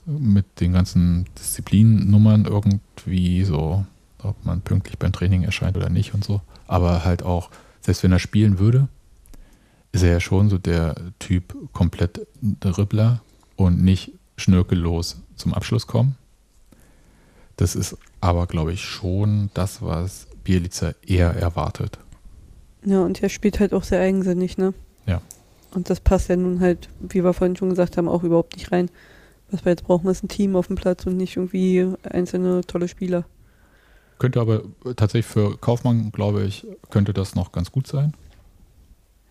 Mit den ganzen Disziplinnummern irgendwie so, ob man pünktlich beim Training erscheint oder nicht und so. Aber halt auch, selbst wenn er spielen würde, ist er ja schon so der Typ komplett Dribbler und nicht schnörkellos zum Abschluss kommen. Das ist aber, glaube ich, schon das, was Bielica eher erwartet. Ja, und er spielt halt auch sehr eigensinnig, ne? Ja. Und das passt ja nun halt, wie wir vorhin schon gesagt haben, auch überhaupt nicht rein. Was wir jetzt brauchen, ist ein Team auf dem Platz und nicht irgendwie einzelne tolle Spieler. Könnte aber tatsächlich für Kaufmann, glaube ich, könnte das noch ganz gut sein.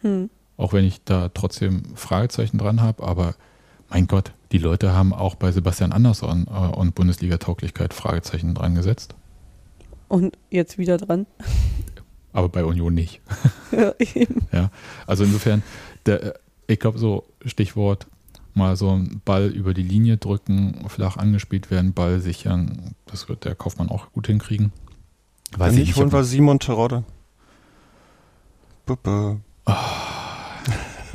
Hm. Auch wenn ich da trotzdem Fragezeichen dran habe, aber mein Gott, die Leute haben auch bei Sebastian Andersson äh, und Bundesliga-Tauglichkeit Fragezeichen dran gesetzt. Und jetzt wieder dran. Aber bei Union nicht. Ja, eben. ja also insofern, der, äh, ich glaube so, Stichwort, mal so einen Ball über die Linie drücken, flach angespielt werden, Ball sichern, das wird der Kaufmann auch gut hinkriegen. Weiß Wenn nicht, holen wir Simon Terodde. Puppe. Oh.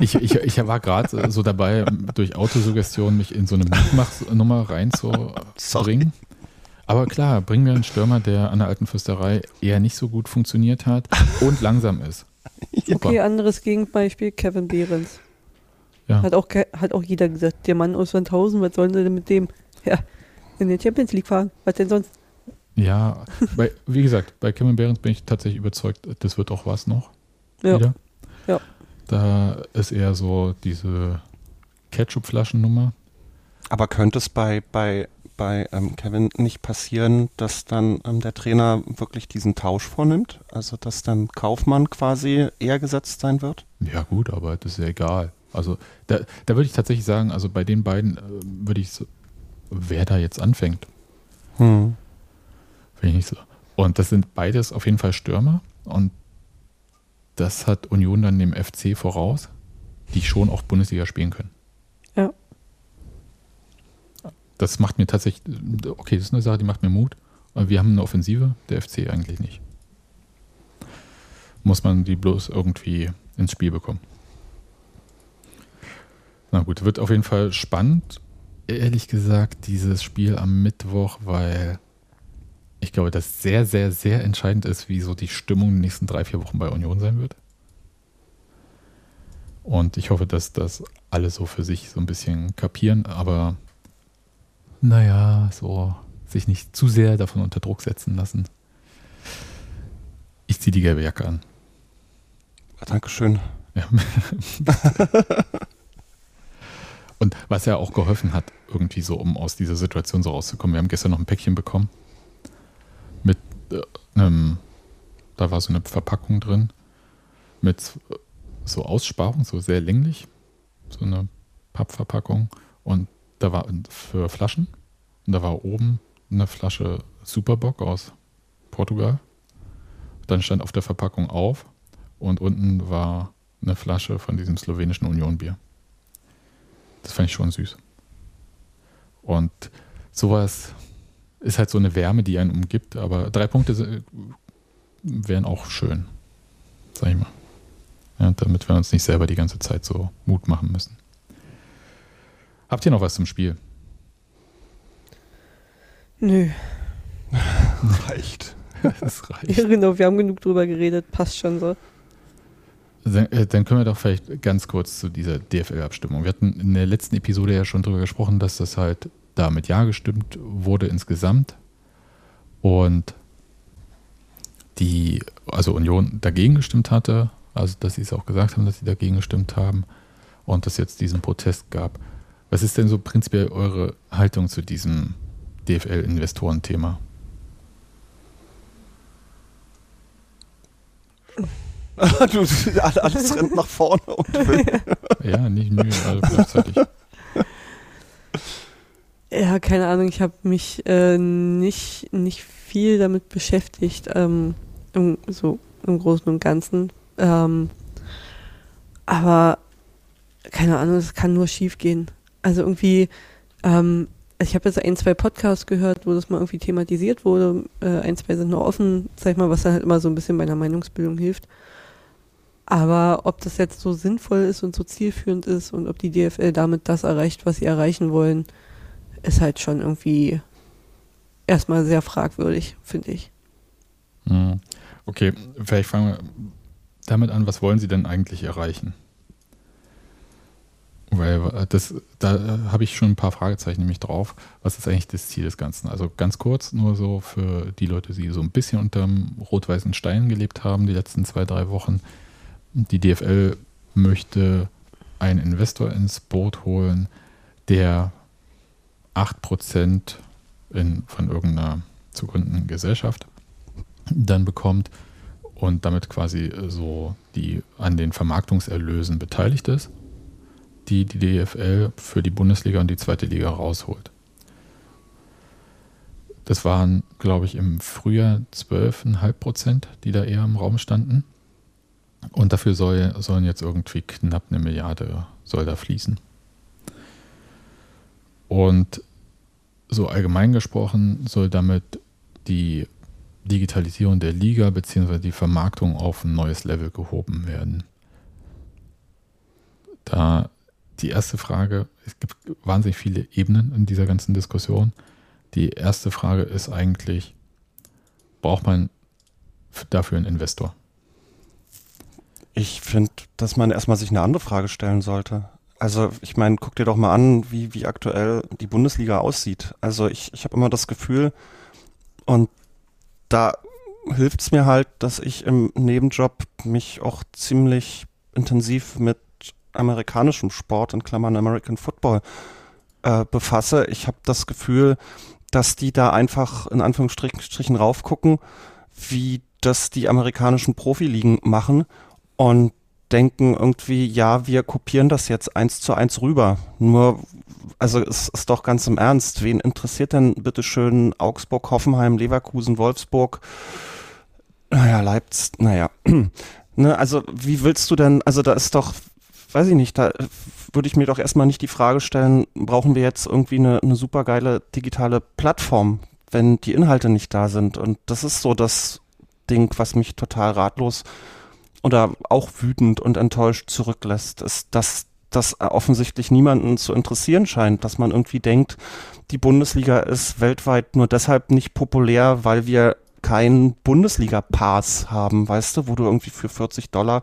Ich, ich, ich war gerade so dabei, durch Autosuggestion mich in so eine Mitmachnummer reinzubringen. Aber klar, bringen wir einen Stürmer, der an der alten Fürsterei eher nicht so gut funktioniert hat und langsam ist. Super. Okay, anderes Gegenbeispiel, Kevin Behrens. Ja. Hat, auch, hat auch jeder gesagt, der Mann aus Sandhausen, was sollen sie denn mit dem? Ja, in den Champions League fahren, was denn sonst? Ja, bei, wie gesagt, bei Kevin Behrens bin ich tatsächlich überzeugt, das wird auch was noch. Ja. Wieder. Ja. Da ist eher so diese Ketchup-Flaschennummer. Aber könnte es bei, bei, bei ähm, Kevin nicht passieren, dass dann ähm, der Trainer wirklich diesen Tausch vornimmt? Also dass dann Kaufmann quasi eher gesetzt sein wird? Ja gut, aber das ist ja egal. Also da, da würde ich tatsächlich sagen, also bei den beiden äh, würde ich so, wer da jetzt anfängt. Hm. Finde ich nicht so. Und das sind beides auf jeden Fall Stürmer. Und das hat Union dann dem FC voraus, die schon auch Bundesliga spielen können. Ja. Das macht mir tatsächlich, okay, das ist eine Sache, die macht mir Mut. Wir haben eine Offensive, der FC eigentlich nicht. Muss man die bloß irgendwie ins Spiel bekommen. Na gut, wird auf jeden Fall spannend. Ehrlich gesagt, dieses Spiel am Mittwoch, weil ich glaube, dass sehr, sehr, sehr entscheidend ist, wie so die Stimmung in den nächsten drei, vier Wochen bei Union sein wird. Und ich hoffe, dass das alle so für sich so ein bisschen kapieren, aber naja, so sich nicht zu sehr davon unter Druck setzen lassen. Ich ziehe die gelbe Jacke an. Dankeschön. Ja. Und was ja auch geholfen hat, irgendwie so, um aus dieser Situation so rauszukommen. Wir haben gestern noch ein Päckchen bekommen äh, einem, da war so eine Verpackung drin mit so Aussparung, so sehr länglich, so eine Pappverpackung und da war für Flaschen und da war oben eine Flasche Superbock aus Portugal. Dann stand auf der Verpackung auf und unten war eine Flasche von diesem slowenischen Unionbier. Das fand ich schon süß. Und sowas ist halt so eine Wärme, die einen umgibt, aber drei Punkte wären auch schön, sag ich mal. Ja, damit wir uns nicht selber die ganze Zeit so Mut machen müssen. Habt ihr noch was zum Spiel? Nö. reicht. das reicht. Ja, genau, wir haben genug drüber geredet, passt schon so. Dann, äh, dann können wir doch vielleicht ganz kurz zu dieser DFL-Abstimmung. Wir hatten in der letzten Episode ja schon drüber gesprochen, dass das halt da mit Ja gestimmt wurde insgesamt. Und die, also Union dagegen gestimmt hatte, also dass sie es auch gesagt haben, dass sie dagegen gestimmt haben und dass jetzt diesen Protest gab. Was ist denn so prinzipiell eure Haltung zu diesem DFL-Investoren-Thema? du, alles rennt nach vorne und will. ja, nicht Mühe, alle gleichzeitig. Ja, keine Ahnung, ich habe mich äh, nicht, nicht viel damit beschäftigt, ähm, im, so im Großen und Ganzen. Ähm, aber keine Ahnung, es kann nur schief gehen. Also irgendwie, ähm, ich habe jetzt ein, zwei Podcasts gehört, wo das mal irgendwie thematisiert wurde. Äh, ein, zwei sind noch offen, sag ich mal, was dann halt immer so ein bisschen bei einer Meinungsbildung hilft. Aber ob das jetzt so sinnvoll ist und so zielführend ist und ob die DFL damit das erreicht, was sie erreichen wollen, ist halt schon irgendwie erstmal sehr fragwürdig, finde ich. Hm. Okay, vielleicht fangen wir damit an, was wollen Sie denn eigentlich erreichen? Weil das, da habe ich schon ein paar Fragezeichen nämlich drauf. Was ist eigentlich das Ziel des Ganzen? Also ganz kurz, nur so für die Leute, die so ein bisschen unterm rot-weißen Stein gelebt haben, die letzten zwei, drei Wochen. Die DFL möchte einen Investor ins Boot holen, der 8% in, von irgendeiner zu gründenden Gesellschaft dann bekommt und damit quasi so die an den Vermarktungserlösen beteiligt ist, die die DFL für die Bundesliga und die zweite Liga rausholt. Das waren, glaube ich, im Frühjahr 12,5 Prozent, die da eher im Raum standen. Und dafür soll, sollen jetzt irgendwie knapp eine Milliarde soll da fließen. Und so allgemein gesprochen soll damit die Digitalisierung der Liga bzw. die Vermarktung auf ein neues Level gehoben werden. Da die erste Frage, es gibt wahnsinnig viele Ebenen in dieser ganzen Diskussion. Die erste Frage ist eigentlich, braucht man dafür einen Investor? Ich finde, dass man erstmal sich eine andere Frage stellen sollte. Also ich meine, guck dir doch mal an, wie, wie aktuell die Bundesliga aussieht. Also ich, ich habe immer das Gefühl, und da hilft es mir halt, dass ich im Nebenjob mich auch ziemlich intensiv mit amerikanischem Sport, in Klammern American Football, äh, befasse. Ich habe das Gefühl, dass die da einfach in Anführungsstrichen raufgucken, wie das die amerikanischen Profiligen machen und denken irgendwie, ja, wir kopieren das jetzt eins zu eins rüber. Nur, also es ist doch ganz im Ernst, wen interessiert denn bitteschön Augsburg, Hoffenheim, Leverkusen, Wolfsburg, naja, Leipzig, naja. ne, also wie willst du denn, also da ist doch, weiß ich nicht, da würde ich mir doch erstmal nicht die Frage stellen, brauchen wir jetzt irgendwie eine, eine super geile digitale Plattform, wenn die Inhalte nicht da sind. Und das ist so das Ding, was mich total ratlos oder auch wütend und enttäuscht zurücklässt, ist, dass das offensichtlich niemanden zu interessieren scheint, dass man irgendwie denkt, die Bundesliga ist weltweit nur deshalb nicht populär, weil wir keinen Bundesliga-Pass haben, weißt du, wo du irgendwie für 40 Dollar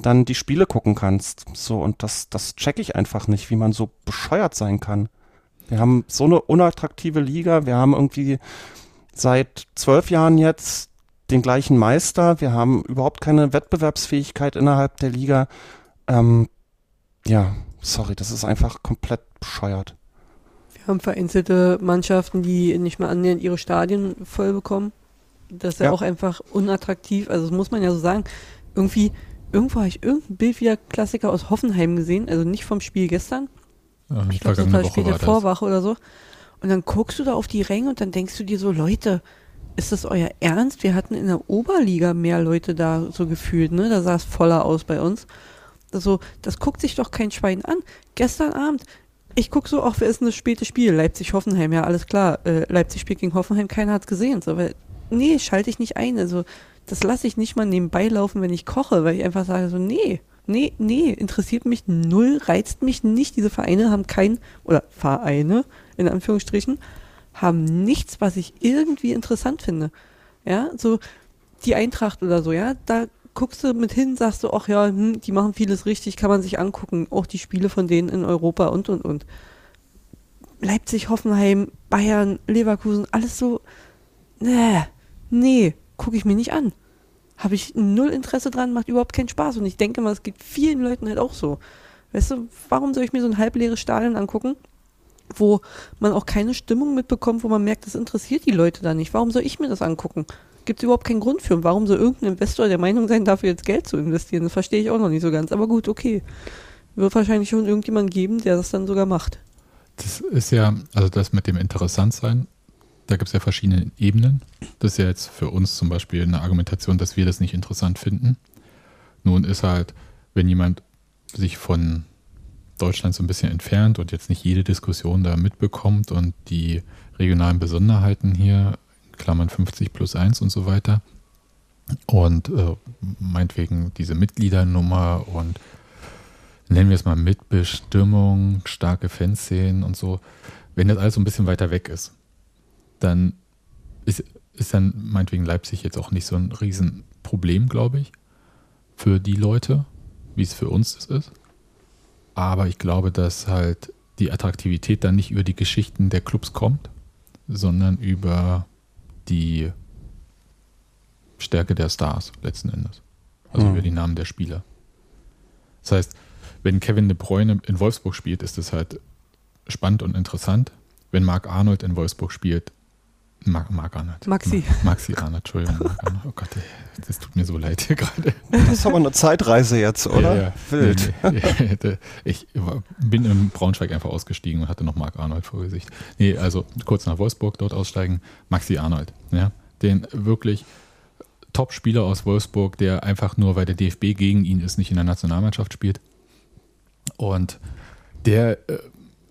dann die Spiele gucken kannst. So, und das, das check ich einfach nicht, wie man so bescheuert sein kann. Wir haben so eine unattraktive Liga, wir haben irgendwie seit zwölf Jahren jetzt den gleichen Meister. Wir haben überhaupt keine Wettbewerbsfähigkeit innerhalb der Liga. Ähm, ja, sorry, das ist einfach komplett bescheuert. Wir haben vereinzelte Mannschaften, die nicht mal annähernd ihre Stadien voll bekommen. Das ist ja, ja auch einfach unattraktiv. Also das muss man ja so sagen. Irgendwie, irgendwo habe ich irgendein Bild wieder Klassiker aus Hoffenheim gesehen. Also nicht vom Spiel gestern. Ja, ich glaube, das war das Spiel der Vorwache oder so. Und dann guckst du da auf die Ränge und dann denkst du dir so, Leute, ist das euer Ernst? Wir hatten in der Oberliga mehr Leute da so gefühlt, ne? Da sah es voller aus bei uns. Also, das guckt sich doch kein Schwein an. Gestern Abend, ich gucke so, auch wer ist denn das späte Spiel? Leipzig-Hoffenheim, ja, alles klar. Äh, Leipzig spielt gegen Hoffenheim, keiner hat es gesehen. So, weil, nee, schalte ich nicht ein. Also, das lasse ich nicht mal nebenbei laufen, wenn ich koche, weil ich einfach sage so, nee, nee, nee, interessiert mich null, reizt mich nicht. Diese Vereine haben kein, oder Vereine, in Anführungsstrichen, haben nichts, was ich irgendwie interessant finde. Ja, so die Eintracht oder so, ja, da guckst du mit hin, sagst du, ach ja, hm, die machen vieles richtig, kann man sich angucken. Auch die Spiele von denen in Europa und und und. Leipzig, Hoffenheim, Bayern, Leverkusen, alles so, nee, nee, gucke ich mir nicht an. Habe ich null Interesse dran, macht überhaupt keinen Spaß. Und ich denke mal, es geht vielen Leuten halt auch so. Weißt du, warum soll ich mir so ein halbleeres Stadion angucken, wo man auch keine Stimmung mitbekommt, wo man merkt, das interessiert die Leute da nicht. Warum soll ich mir das angucken? Gibt es überhaupt keinen Grund für. Und warum soll irgendein Investor der Meinung sein, dafür jetzt Geld zu investieren? Das verstehe ich auch noch nicht so ganz. Aber gut, okay. Wird wahrscheinlich schon irgendjemand geben, der das dann sogar macht. Das ist ja, also das mit dem Interessantsein, da gibt es ja verschiedene Ebenen. Das ist ja jetzt für uns zum Beispiel eine Argumentation, dass wir das nicht interessant finden. Nun ist halt, wenn jemand sich von Deutschland so ein bisschen entfernt und jetzt nicht jede Diskussion da mitbekommt und die regionalen Besonderheiten hier, Klammern 50 plus 1 und so weiter. Und äh, meinetwegen diese Mitgliedernummer und nennen wir es mal Mitbestimmung, starke Fanszenen und so. Wenn das alles so ein bisschen weiter weg ist, dann ist, ist dann meinetwegen Leipzig jetzt auch nicht so ein Riesenproblem, glaube ich, für die Leute, wie es für uns ist. Aber ich glaube, dass halt die Attraktivität dann nicht über die Geschichten der Clubs kommt, sondern über die Stärke der Stars letzten Endes. Also mhm. über die Namen der Spieler. Das heißt, wenn Kevin de Bruyne in Wolfsburg spielt, ist es halt spannend und interessant. Wenn Marc Arnold in Wolfsburg spielt, Marc, Marc Arnold. Maxi. Maxi Arnold, Entschuldigung. Oh Gott, ey, das tut mir so leid hier gerade. Das ist aber eine Zeitreise jetzt, oder? Ja, ja. Wild. Nee, nee, ich bin in Braunschweig einfach ausgestiegen und hatte noch Marc Arnold vor Gesicht. Nee, also kurz nach Wolfsburg dort aussteigen. Maxi Arnold, ja, den wirklich Top-Spieler aus Wolfsburg, der einfach nur, weil der DFB gegen ihn ist, nicht in der Nationalmannschaft spielt. Und der, äh,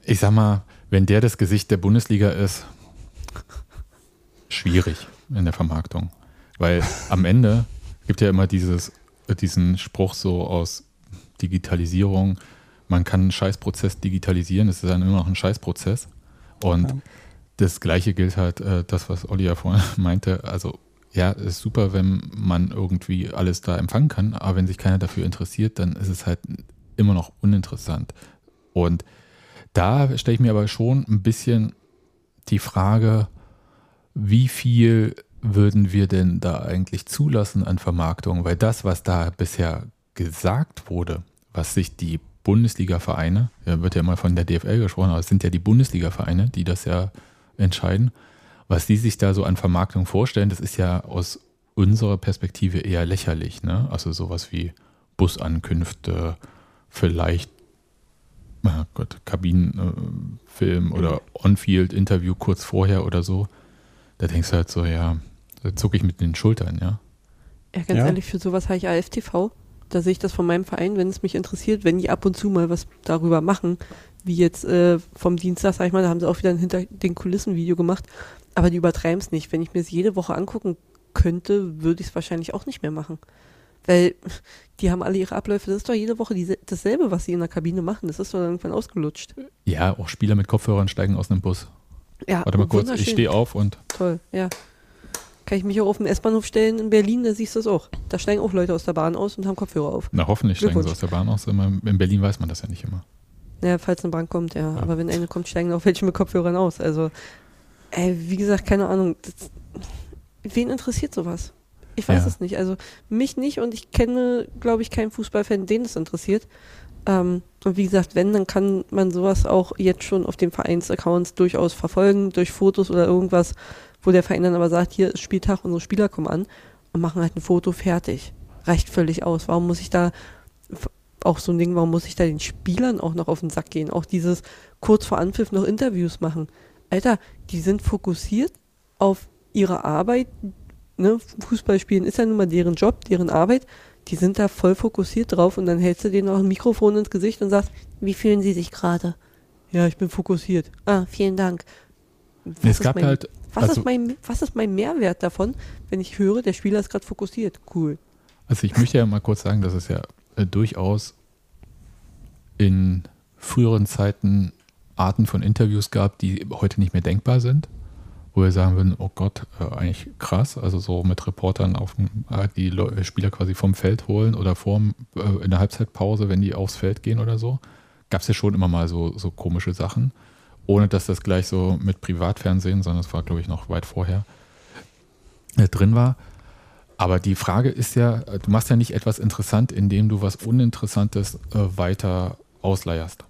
ich sag mal, wenn der das Gesicht der Bundesliga ist, schwierig in der Vermarktung. Weil am Ende gibt ja immer dieses, diesen Spruch so aus Digitalisierung, man kann einen Scheißprozess digitalisieren, es ist dann immer noch ein Scheißprozess. Und ja. das gleiche gilt halt, äh, das, was Olli ja vorhin meinte, also ja, ist super, wenn man irgendwie alles da empfangen kann, aber wenn sich keiner dafür interessiert, dann ist es halt immer noch uninteressant. Und da stelle ich mir aber schon ein bisschen die Frage, wie viel würden wir denn da eigentlich zulassen an Vermarktung? Weil das, was da bisher gesagt wurde, was sich die Bundesliga-Vereine, da wird ja immer von der DFL gesprochen, aber es sind ja die Bundesliga-Vereine, die das ja entscheiden, was die sich da so an Vermarktung vorstellen, das ist ja aus unserer Perspektive eher lächerlich. Ne? Also sowas wie Busankünfte, vielleicht oh Gott, Kabinenfilm oder On-Field-Interview kurz vorher oder so da denkst du halt so, ja, da zucke ich mit den Schultern, ja. Ja, ganz ja. ehrlich, für sowas habe ich AFTV. Da sehe ich das von meinem Verein, wenn es mich interessiert, wenn die ab und zu mal was darüber machen, wie jetzt äh, vom Dienstag, sag ich mal, da haben sie auch wieder ein hinter den Kulissen Video gemacht, aber die übertreiben es nicht. Wenn ich mir es jede Woche angucken könnte, würde ich es wahrscheinlich auch nicht mehr machen. Weil die haben alle ihre Abläufe, das ist doch jede Woche die, dasselbe, was sie in der Kabine machen. Das ist doch irgendwann ausgelutscht. Ja, auch Spieler mit Kopfhörern steigen aus einem Bus. Ja, Warte mal kurz, ich stehe auf und. Toll, ja. Kann ich mich auch auf dem S-Bahnhof stellen in Berlin, da siehst du es auch. Da steigen auch Leute aus der Bahn aus und haben Kopfhörer auf. Na, hoffentlich steigen sie aus der Bahn aus. In Berlin weiß man das ja nicht immer. Ja, falls eine Bahn kommt, ja. ja. Aber wenn eine kommt, steigen auch welche mit Kopfhörern aus. Also, ey, wie gesagt, keine Ahnung. Das, wen interessiert sowas? Ich weiß ja. es nicht. Also, mich nicht und ich kenne, glaube ich, keinen Fußballfan, den es interessiert. Ähm, und wie gesagt, wenn, dann kann man sowas auch jetzt schon auf den Vereinsaccounts durchaus verfolgen, durch Fotos oder irgendwas, wo der Verein dann aber sagt, hier ist Spieltag, unsere Spieler kommen an und machen halt ein Foto fertig. Reicht völlig aus. Warum muss ich da auch so ein Ding, warum muss ich da den Spielern auch noch auf den Sack gehen? Auch dieses kurz vor Anpfiff noch Interviews machen. Alter, die sind fokussiert auf ihre Arbeit, ne, Fußball spielen ist ja nun mal deren Job, deren Arbeit, die sind da voll fokussiert drauf und dann hältst du denen auch ein Mikrofon ins Gesicht und sagst, wie fühlen sie sich gerade? Ja, ich bin fokussiert. Ah, vielen Dank. Was es gab mein, halt. Was, also, ist mein, was ist mein Mehrwert davon, wenn ich höre, der Spieler ist gerade fokussiert? Cool. Also ich möchte ja mal kurz sagen, dass es ja äh, durchaus in früheren Zeiten Arten von Interviews gab, die heute nicht mehr denkbar sind wo wir sagen würden, oh Gott, äh, eigentlich krass, also so mit Reportern auf dem, äh, die Le Spieler quasi vom Feld holen oder vorm, äh, in der Halbzeitpause, wenn die aufs Feld gehen oder so, gab es ja schon immer mal so, so komische Sachen, ohne dass das gleich so mit Privatfernsehen, sondern das war, glaube ich, noch weit vorher drin war. Aber die Frage ist ja, du machst ja nicht etwas interessant, indem du was Uninteressantes weiter ausleierst.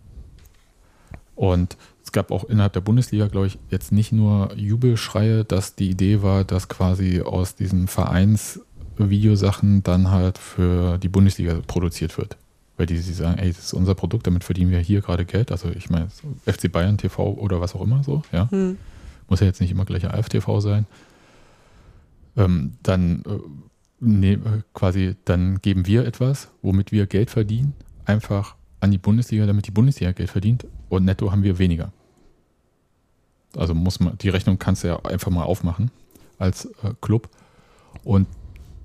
Und gab auch innerhalb der Bundesliga, glaube ich, jetzt nicht nur Jubelschreie, dass die Idee war, dass quasi aus diesen Vereinsvideosachen dann halt für die Bundesliga produziert wird. Weil die sie sagen, ey, das ist unser Produkt, damit verdienen wir hier gerade Geld. Also ich meine, FC Bayern TV oder was auch immer so, ja. Hm. Muss ja jetzt nicht immer gleich AFTV sein. Ähm, dann äh, ne, quasi, dann geben wir etwas, womit wir Geld verdienen, einfach an die Bundesliga, damit die Bundesliga Geld verdient und netto haben wir weniger. Also muss man, die Rechnung kannst du ja einfach mal aufmachen als äh, Club. Und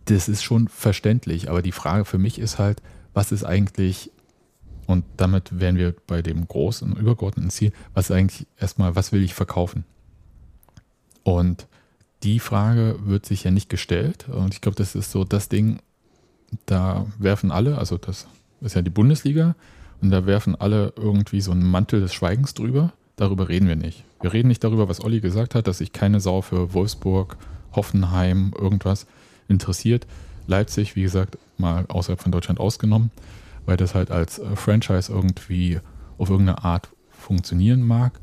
das ist schon verständlich. Aber die Frage für mich ist halt, was ist eigentlich, und damit wären wir bei dem großen, übergeordneten Ziel, was eigentlich erstmal, was will ich verkaufen? Und die Frage wird sich ja nicht gestellt. Und ich glaube, das ist so das Ding, da werfen alle, also das ist ja die Bundesliga, und da werfen alle irgendwie so einen Mantel des Schweigens drüber. Darüber reden wir nicht. Wir reden nicht darüber, was Olli gesagt hat, dass sich keine Sau für Wolfsburg, Hoffenheim, irgendwas interessiert. Leipzig, wie gesagt, mal außerhalb von Deutschland ausgenommen, weil das halt als äh, Franchise irgendwie auf irgendeine Art funktionieren mag.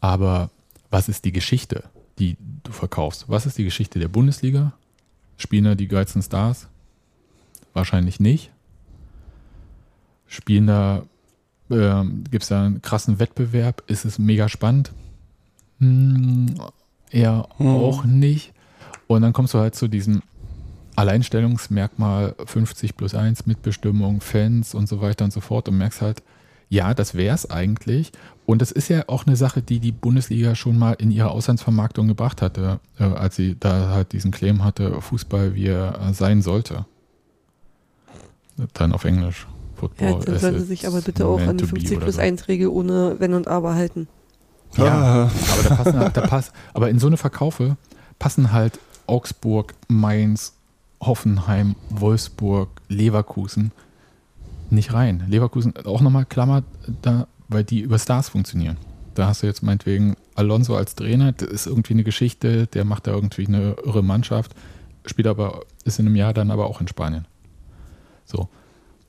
Aber was ist die Geschichte, die du verkaufst? Was ist die Geschichte der Bundesliga? Spielen da die geilsten Stars? Wahrscheinlich nicht. Spielen da äh, Gibt es da einen krassen Wettbewerb? Ist es mega spannend? Hm, eher hm. auch nicht. Und dann kommst du halt zu diesem Alleinstellungsmerkmal 50 plus 1, Mitbestimmung, Fans und so weiter und so fort und merkst halt, ja, das wäre es eigentlich. Und das ist ja auch eine Sache, die die Bundesliga schon mal in ihrer Auslandsvermarktung gebracht hatte, äh, als sie da halt diesen Claim hatte, Fußball wie er sein sollte. Dann auf Englisch. Football. Ja, dann sollte sich aber bitte auch an die 50 plus 1 Regel ohne Wenn und Aber halten. Ja, ah. aber, da passen, halt, da pass, aber in so eine Verkaufe passen halt Augsburg, Mainz, Hoffenheim, Wolfsburg, Leverkusen nicht rein. Leverkusen auch nochmal Klammer, da, weil die über Stars funktionieren. Da hast du jetzt meinetwegen Alonso als Trainer, das ist irgendwie eine Geschichte, der macht da irgendwie eine irre Mannschaft, spielt aber, ist in einem Jahr dann aber auch in Spanien. So.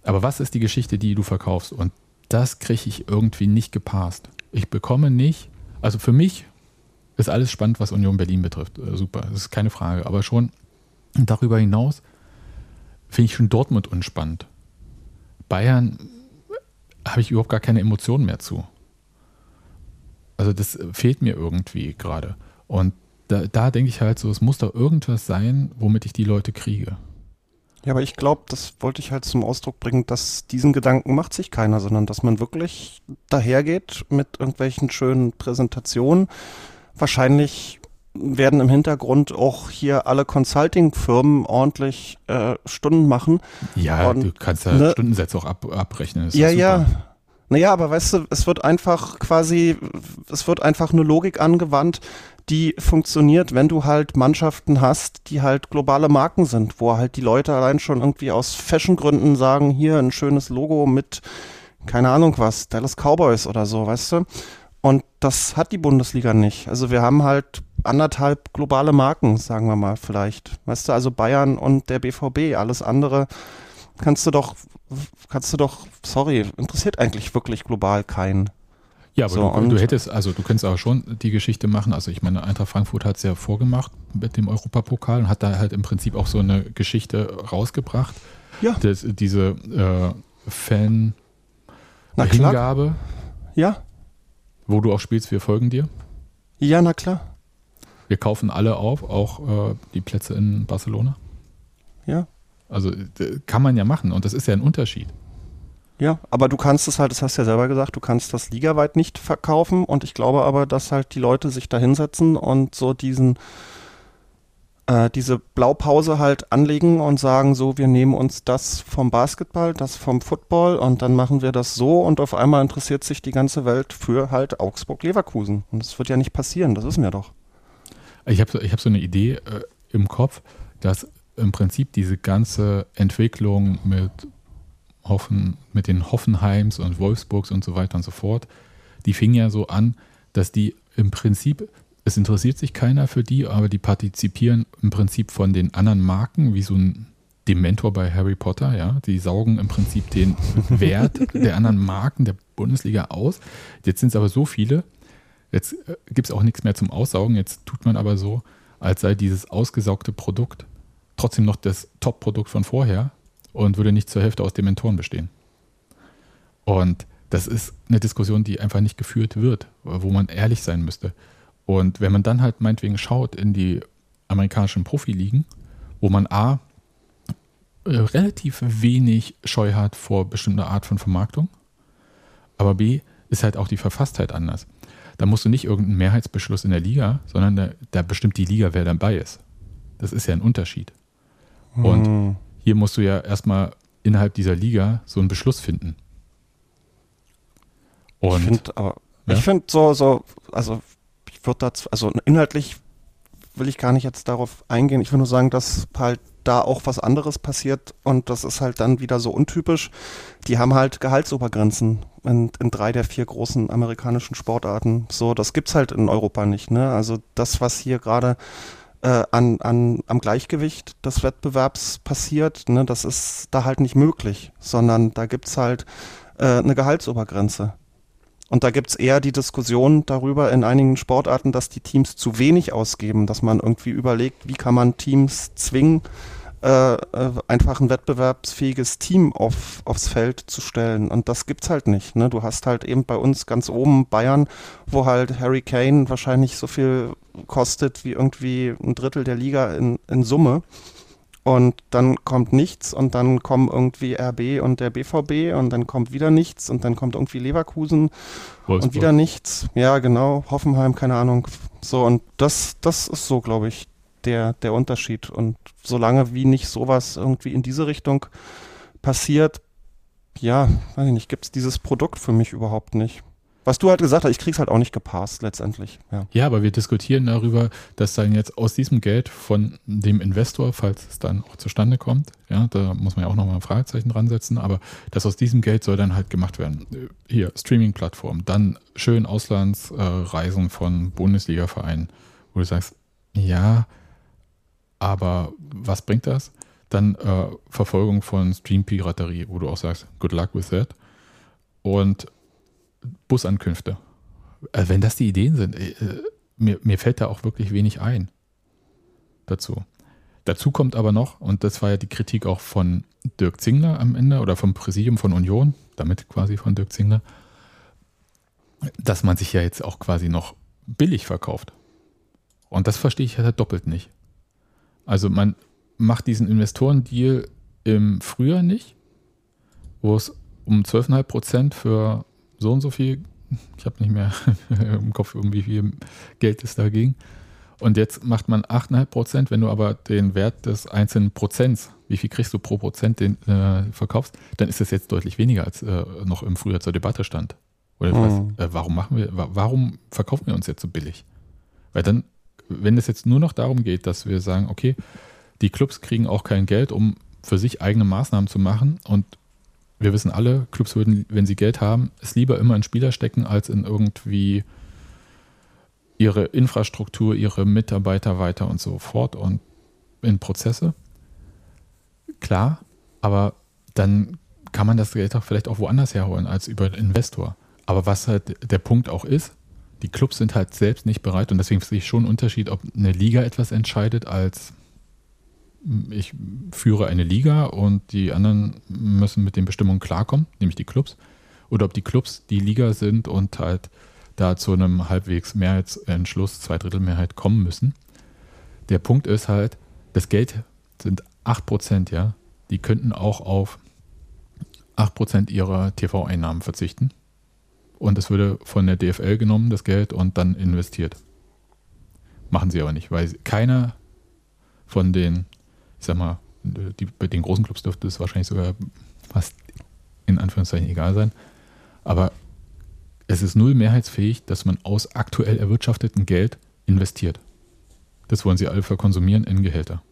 Aber was ist die Geschichte, die du verkaufst? Und das kriege ich irgendwie nicht gepasst. Ich bekomme nicht, also für mich ist alles spannend, was Union Berlin betrifft. Äh, super, das ist keine Frage. Aber schon darüber hinaus finde ich schon Dortmund unspannend. Bayern habe ich überhaupt gar keine Emotionen mehr zu. Also das fehlt mir irgendwie gerade. Und da, da denke ich halt so, es muss doch irgendwas sein, womit ich die Leute kriege. Ja, aber ich glaube, das wollte ich halt zum Ausdruck bringen, dass diesen Gedanken macht sich keiner, sondern dass man wirklich dahergeht mit irgendwelchen schönen Präsentationen. Wahrscheinlich werden im Hintergrund auch hier alle Consulting-Firmen ordentlich äh, Stunden machen. Ja, Und, du kannst ja ne, Stundensätze auch ab, abrechnen. ja, ja. Naja, aber weißt du, es wird einfach quasi, es wird einfach eine Logik angewandt, die funktioniert, wenn du halt Mannschaften hast, die halt globale Marken sind, wo halt die Leute allein schon irgendwie aus Fashiongründen sagen, hier ein schönes Logo mit, keine Ahnung was, Dallas Cowboys oder so, weißt du? Und das hat die Bundesliga nicht. Also wir haben halt anderthalb globale Marken, sagen wir mal vielleicht. Weißt du, also Bayern und der BVB, alles andere kannst du doch, kannst du doch, sorry, interessiert eigentlich wirklich global keinen. Ja, aber so, du, du, hättest, also du könntest auch schon die Geschichte machen. Also ich meine, Eintracht Frankfurt hat es ja vorgemacht mit dem Europapokal und hat da halt im Prinzip auch so eine Geschichte rausgebracht. Ja. Das, diese äh, Fan-Hingabe. Ja. Wo du auch spielst, wir folgen dir. Ja, na klar. Wir kaufen alle auf, auch äh, die Plätze in Barcelona. Ja. Also kann man ja machen und das ist ja ein Unterschied. Ja, aber du kannst es halt, das hast du ja selber gesagt, du kannst das ligaweit nicht verkaufen und ich glaube aber, dass halt die Leute sich da hinsetzen und so diesen, äh, diese Blaupause halt anlegen und sagen so, wir nehmen uns das vom Basketball, das vom Football und dann machen wir das so und auf einmal interessiert sich die ganze Welt für halt Augsburg-Leverkusen. Und das wird ja nicht passieren, das wissen wir doch. Ich habe ich hab so eine Idee äh, im Kopf, dass im Prinzip diese ganze Entwicklung mit Hoffen, mit den Hoffenheims und Wolfsburgs und so weiter und so fort, die fing ja so an, dass die im Prinzip, es interessiert sich keiner für die, aber die partizipieren im Prinzip von den anderen Marken, wie so ein Dementor bei Harry Potter, ja. Die saugen im Prinzip den Wert der anderen Marken der Bundesliga aus. Jetzt sind es aber so viele, jetzt äh, gibt es auch nichts mehr zum Aussaugen, jetzt tut man aber so, als sei dieses ausgesaugte Produkt trotzdem noch das Top-Produkt von vorher und würde nicht zur Hälfte aus Dementoren bestehen. Und das ist eine Diskussion, die einfach nicht geführt wird, wo man ehrlich sein müsste. Und wenn man dann halt meinetwegen schaut in die amerikanischen Profiligen, wo man A, äh, relativ wenig Scheu hat vor bestimmter Art von Vermarktung, aber B, ist halt auch die Verfasstheit anders. Da musst du nicht irgendeinen Mehrheitsbeschluss in der Liga, sondern da, da bestimmt die Liga, wer dabei ist. Das ist ja ein Unterschied. Und hm. Hier musst du ja erstmal innerhalb dieser Liga so einen Beschluss finden. Und, ich finde aber, ja? ich finde so, so, also ich würde dazu, also inhaltlich will ich gar nicht jetzt darauf eingehen. Ich will nur sagen, dass halt da auch was anderes passiert und das ist halt dann wieder so untypisch. Die haben halt Gehaltsobergrenzen in, in drei der vier großen amerikanischen Sportarten. So, das gibt's halt in Europa nicht. Ne? Also das, was hier gerade äh, an, an, am Gleichgewicht des Wettbewerbs passiert, ne, das ist da halt nicht möglich, sondern da gibt's halt äh, eine Gehaltsobergrenze. Und da gibt's eher die Diskussion darüber in einigen Sportarten, dass die Teams zu wenig ausgeben, dass man irgendwie überlegt, wie kann man Teams zwingen, äh, äh, einfach ein wettbewerbsfähiges Team auf, aufs Feld zu stellen. Und das gibt's halt nicht. Ne? Du hast halt eben bei uns ganz oben Bayern, wo halt Harry Kane wahrscheinlich so viel kostet wie irgendwie ein Drittel der Liga in, in Summe. Und dann kommt nichts und dann kommen irgendwie RB und der BVB und dann kommt wieder nichts und dann kommt irgendwie Leverkusen Wolfsburg. und wieder nichts. Ja, genau. Hoffenheim, keine Ahnung. So, und das, das ist so, glaube ich, der, der Unterschied. Und solange wie nicht sowas irgendwie in diese Richtung passiert, ja, weiß ich nicht, gibt es dieses Produkt für mich überhaupt nicht. Was du halt gesagt hast, ich krieg's halt auch nicht gepasst letztendlich. Ja. ja, aber wir diskutieren darüber, dass dann jetzt aus diesem Geld von dem Investor, falls es dann auch zustande kommt, ja, da muss man ja auch nochmal ein Fragezeichen dran setzen, aber dass aus diesem Geld soll dann halt gemacht werden. Hier, Streaming-Plattform, dann schön Auslandsreisen von Bundesliga-Vereinen, wo du sagst, ja, aber was bringt das? Dann äh, Verfolgung von Stream-Piraterie, wo du auch sagst, good luck with that. Und Busankünfte. Also wenn das die Ideen sind, äh, mir, mir fällt da auch wirklich wenig ein dazu. Dazu kommt aber noch, und das war ja die Kritik auch von Dirk Zingler am Ende oder vom Präsidium von Union, damit quasi von Dirk Zingler, dass man sich ja jetzt auch quasi noch billig verkauft. Und das verstehe ich halt doppelt nicht. Also man macht diesen Investorendeal im Frühjahr nicht, wo es um 12,5 Prozent für so und so viel, ich habe nicht mehr im Kopf, um wie viel Geld es da ging. Und jetzt macht man 8,5 Prozent, wenn du aber den Wert des einzelnen Prozents, wie viel kriegst du pro Prozent, den äh, verkaufst, dann ist das jetzt deutlich weniger, als äh, noch im Frühjahr zur Debatte stand. Oder mhm. was, äh, warum machen wir, warum verkaufen wir uns jetzt so billig? Weil dann wenn es jetzt nur noch darum geht, dass wir sagen, okay, die Clubs kriegen auch kein Geld, um für sich eigene Maßnahmen zu machen und wir wissen alle, Clubs würden, wenn sie Geld haben, es lieber immer in Spieler stecken, als in irgendwie ihre Infrastruktur, ihre Mitarbeiter weiter und so fort und in Prozesse. Klar, aber dann kann man das Geld auch vielleicht auch woanders herholen als über den Investor. Aber was halt der Punkt auch ist, die Clubs sind halt selbst nicht bereit und deswegen sehe ich schon einen Unterschied, ob eine Liga etwas entscheidet, als ich führe eine Liga und die anderen müssen mit den Bestimmungen klarkommen, nämlich die Clubs, oder ob die Clubs die Liga sind und halt da zu einem halbwegs Mehrheitsentschluss, Zweidrittelmehrheit kommen müssen. Der Punkt ist halt, das Geld sind 8%, ja. Die könnten auch auf 8% ihrer TV-Einnahmen verzichten. Und es würde von der DFL genommen, das Geld, und dann investiert. Machen sie aber nicht, weil keiner von den, ich sag mal, die, bei den großen Clubs dürfte es wahrscheinlich sogar fast in Anführungszeichen egal sein. Aber es ist null mehrheitsfähig, dass man aus aktuell erwirtschaftetem Geld investiert. Das wollen sie alle verkonsumieren in Gehälter.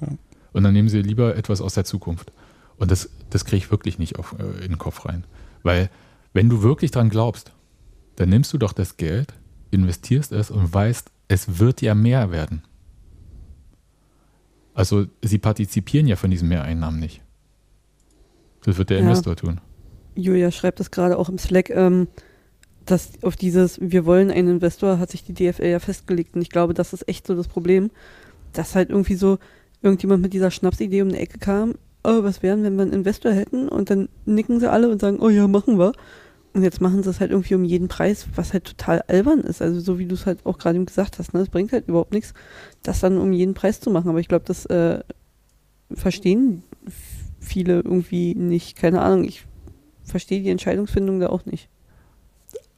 Ja. Und dann nehmen sie lieber etwas aus der Zukunft. Und das, das kriege ich wirklich nicht auf, äh, in den Kopf rein. Weil, wenn du wirklich dran glaubst, dann nimmst du doch das Geld, investierst es und weißt, es wird ja mehr werden. Also, sie partizipieren ja von diesen Mehreinnahmen nicht. Das wird der ja. Investor tun. Julia schreibt das gerade auch im Slack, ähm, dass auf dieses Wir wollen einen Investor hat sich die DFL ja festgelegt. Und ich glaube, das ist echt so das Problem, dass halt irgendwie so irgendjemand mit dieser Schnapsidee um die Ecke kam, oh, was wären, wenn wir einen Investor hätten? Und dann nicken sie alle und sagen, oh ja, machen wir. Und jetzt machen sie es halt irgendwie um jeden Preis, was halt total albern ist. Also so wie du es halt auch gerade gesagt hast, ne? es bringt halt überhaupt nichts, das dann um jeden Preis zu machen. Aber ich glaube, das äh, verstehen viele irgendwie nicht. Keine Ahnung, ich verstehe die Entscheidungsfindung da auch nicht.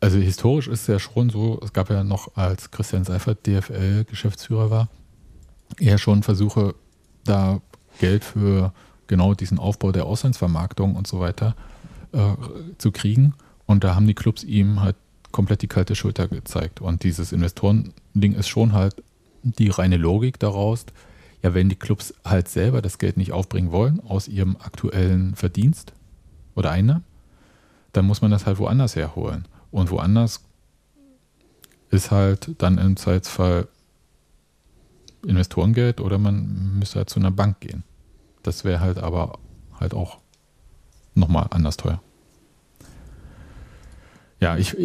Also historisch ist es ja schon so, es gab ja noch, als Christian Seifert DFL-Geschäftsführer war, eher schon Versuche, da Geld für genau diesen Aufbau der Auslandsvermarktung und so weiter äh, zu kriegen. Und da haben die Clubs ihm halt komplett die kalte Schulter gezeigt. Und dieses Investorending ist schon halt die reine Logik daraus. Ja, wenn die Clubs halt selber das Geld nicht aufbringen wollen aus ihrem aktuellen Verdienst oder Einnahmen, dann muss man das halt woanders herholen. Und woanders ist halt dann im Zweifelsfall Investorengeld oder man müsste halt zu einer Bank gehen. Das wäre halt aber halt auch nochmal anders teuer. Ja, ich,